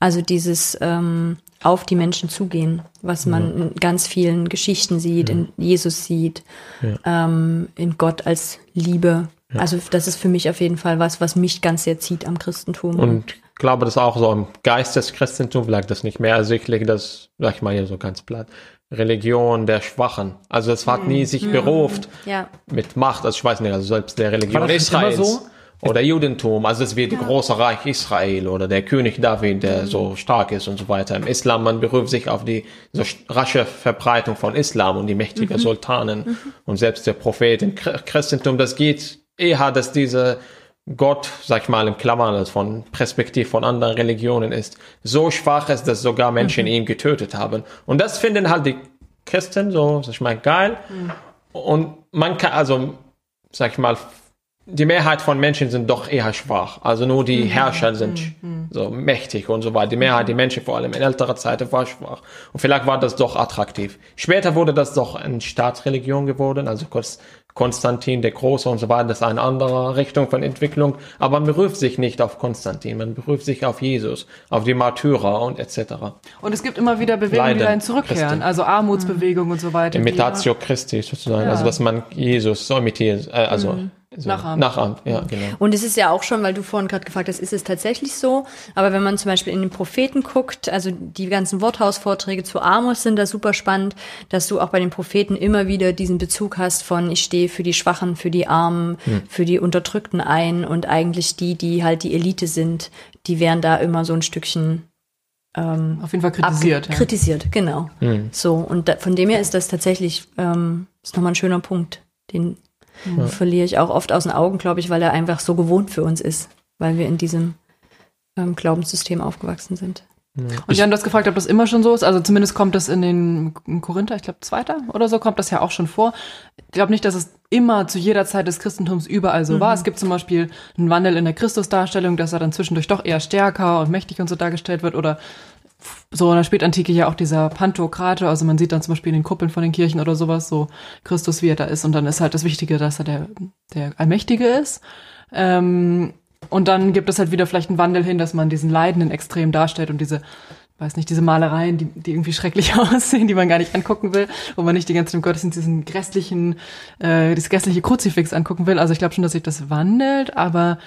Also dieses ähm, auf die Menschen zugehen, was man ja. in ganz vielen Geschichten sieht, ja. in Jesus sieht, ja. ähm, in Gott als Liebe. Also das ist für mich auf jeden Fall was, was mich ganz sehr zieht am Christentum. Und glaube, das auch so im Geist des Christentums vielleicht das nicht mehr ersichtlich, das, sag ich mal hier so ganz platt, Religion der Schwachen. Also es hat nie sich mhm. beruft ja. mit Macht, also ich weiß nicht, also selbst der Religion Israels so? Oder Judentum, also es wird ja. große Reich Israel oder der König David, der mhm. so stark ist und so weiter. Im Islam, man beruft sich auf die so rasche Verbreitung von Islam und die mächtigen mhm. Sultanen mhm. und selbst der Prophet im Christentum, das geht eher, dass diese Gott, sag ich mal, im Klammern, das von Perspektiv von anderen Religionen ist, so schwach ist, dass sogar Menschen mhm. ihn getötet haben. Und das finden halt die Christen so, sag ich mal, geil. Mhm. Und man kann, also, sag ich mal, die Mehrheit von Menschen sind doch eher schwach. Also nur die mhm. Herrscher sind mhm. so mächtig und so weiter. Die Mehrheit, die Menschen vor allem in älterer Zeit war schwach. Und vielleicht war das doch attraktiv. Später wurde das doch eine Staatsreligion geworden, also kurz Konstantin der Große und so weiter, das ist eine andere Richtung von Entwicklung. Aber man beruft sich nicht auf Konstantin, man beruft sich auf Jesus, auf die Martyrer und etc. Und es gibt immer wieder Bewegungen, Leiden, die dahin zurückkehren, Christi. also Armutsbewegung mhm. und so weiter. Imitatio Christi sozusagen, ja. also dass man Jesus so imitiert, äh, also mhm. So Nachahmt. nachahmt. Ja, genau. Und es ist ja auch schon, weil du vorhin gerade gefragt hast, ist es tatsächlich so? Aber wenn man zum Beispiel in den Propheten guckt, also die ganzen Worthausvorträge zu Amos sind da super spannend, dass du auch bei den Propheten immer wieder diesen Bezug hast von ich stehe für die Schwachen, für die Armen, für die Unterdrückten ein und eigentlich die, die halt die Elite sind, die werden da immer so ein Stückchen ähm, Auf jeden Fall kritisiert. Ja. Kritisiert, genau. So, und da, von dem her ist das tatsächlich, ähm, ist nochmal ein schöner Punkt. Den verliere ich auch oft aus den Augen, glaube ich, weil er einfach so gewohnt für uns ist, weil wir in diesem ähm, Glaubenssystem aufgewachsen sind. Und Jan, du hast gefragt, ob das immer schon so ist. Also zumindest kommt das in den in Korinther, ich glaube zweiter oder so, kommt das ja auch schon vor. Ich glaube nicht, dass es immer zu jeder Zeit des Christentums überall so war. Es gibt zum Beispiel einen Wandel in der Christusdarstellung, dass er dann zwischendurch doch eher stärker und mächtig und so dargestellt wird. Oder so in der Spätantike ja auch dieser Pantokrator, also man sieht dann zum Beispiel in den Kuppeln von den Kirchen oder sowas, so Christus, wie er da ist. Und dann ist halt das Wichtige, dass er der, der Allmächtige ist. Ähm, und dann gibt es halt wieder vielleicht einen Wandel hin, dass man diesen Leidenden extrem darstellt und diese, weiß nicht, diese Malereien, die, die irgendwie schrecklich aussehen, die man gar nicht angucken will, wo man nicht die ganze Zeit im Gottesdienst diesen grässlichen, äh, dieses grässliche Kruzifix angucken will. Also ich glaube schon, dass sich das wandelt, aber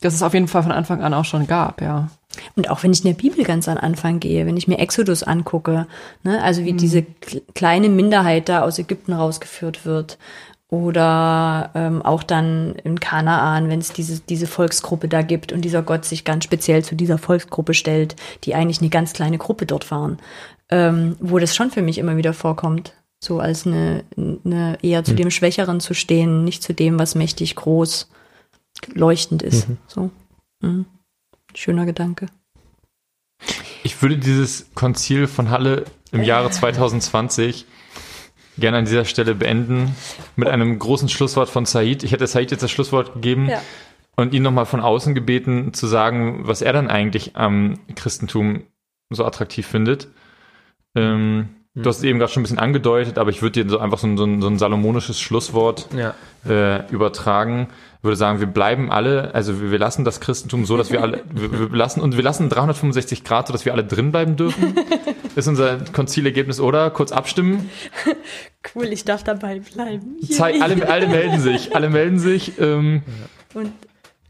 dass es auf jeden Fall von Anfang an auch schon gab, ja. Und auch wenn ich in der Bibel ganz an Anfang gehe, wenn ich mir Exodus angucke, ne, also wie diese kl- kleine Minderheit da aus Ägypten rausgeführt wird. Oder ähm, auch dann in Kanaan, wenn es diese, diese Volksgruppe da gibt und dieser Gott sich ganz speziell zu dieser Volksgruppe stellt, die eigentlich eine ganz kleine Gruppe dort waren, ähm, wo das schon für mich immer wieder vorkommt. So als eine, eine eher zu dem Schwächeren zu stehen, nicht zu dem, was mächtig groß leuchtend ist. So. Mhm. Schöner Gedanke. Ich würde dieses Konzil von Halle im Jahre 2020 gerne an dieser Stelle beenden mit einem großen Schlusswort von Said. Ich hätte Said jetzt das Schlusswort gegeben Ja. und ihn nochmal von außen gebeten zu sagen, was er dann eigentlich am Christentum so attraktiv findet. Ähm, Du hast es eben gerade schon ein bisschen angedeutet, aber ich würde dir so einfach so ein, so ein, so ein salomonisches Schlusswort Ja. äh, übertragen. Ich würde sagen, wir bleiben alle, also wir, wir lassen das Christentum so, dass wir alle, wir, wir lassen und wir lassen 365 Grad, so dass wir alle drin bleiben dürfen. Ist unser Konzilergebnis, oder? Kurz abstimmen. Cool, ich darf dabei bleiben. Zei alle, alle melden sich, alle melden sich. Ähm, Und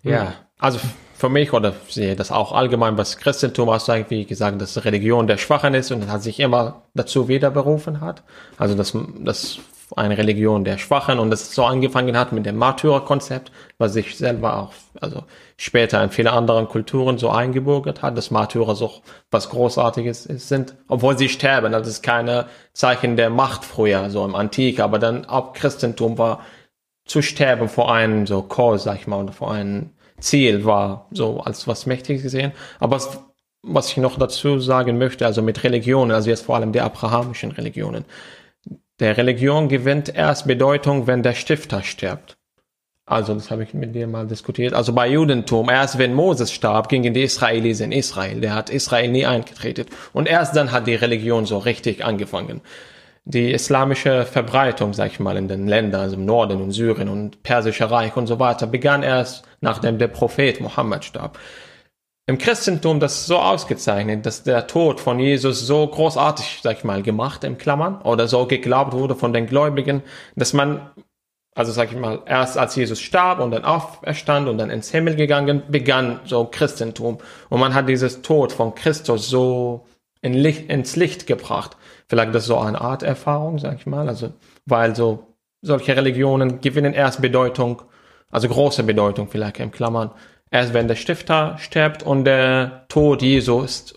Ja, also für mich oder ich sehe das auch allgemein, was Christentum aussagt, wie gesagt, dass Religion der Schwachen ist und hat sich immer dazu wieder berufen hat. Also dass das eine Religion der Schwachen und das so angefangen hat mit dem Märtyrerkonzept, was sich selber auch, also später in viele anderen Kulturen so eingebürgert hat, dass Märtyrer so was Großartiges sind, obwohl sie sterben. Das ist keine Zeichen der Macht früher, so im Antike, aber dann auch Christentum war zu sterben vor einem so Cause, sag ich mal, oder vor einem Ziel war so als was Mächtiges gesehen. Aber was, was ich noch dazu sagen möchte, also mit Religionen, also jetzt vor allem der abrahamischen Religionen. Der Religion gewinnt erst Bedeutung, wenn der Stifter stirbt. Also, das habe ich mit dir mal diskutiert. Also bei Judentum, erst wenn Moses starb, gingen die Israelis in Israel. Der hat Israel nie eingetreten. Und erst dann hat die Religion so richtig angefangen die islamische Verbreitung, sag ich mal, in den Ländern, also im Norden und Syrien und Persische Reich und so weiter, begann erst nachdem der Prophet Mohammed starb. Im Christentum das so ausgezeichnet, dass der Tod von Jesus so großartig, sag ich mal, gemacht im Klammern oder so geglaubt wurde von den Gläubigen, dass man, also sag ich mal, erst als Jesus starb und dann auferstand und dann ins Himmel gegangen, begann so Christentum. Und man hat dieses Tod von Christus so in Licht, ins Licht gebracht. Vielleicht das so eine Art Erfahrung, sag ich mal. Also, weil so solche Religionen gewinnen erst Bedeutung, also große Bedeutung vielleicht im Klammern, erst wenn der Stifter stirbt und der Tod Jesu ist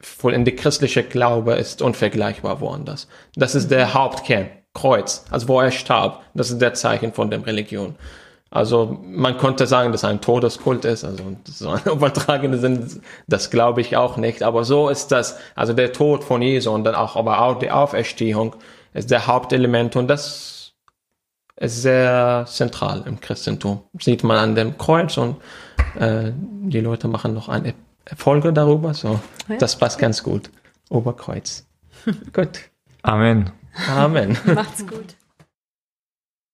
voll in die christliche Glaube ist unvergleichbar woanders. Das ist der Hauptkern, Kreuz, also wo er starb. Das ist der Zeichen von der Religion. Also man konnte sagen, dass ein Todeskult ist, also so ein übertragene Sinn, das glaube ich auch nicht, aber so ist das, also der Tod von Jesu und dann auch, aber auch die Auferstehung ist der Hauptelement und das ist sehr zentral im Christentum. Sieht man an dem Kreuz und äh, die Leute machen noch eine Folge darüber, so Ja. das passt ganz gut. Oberkreuz. gut. Amen. Amen. macht's gut.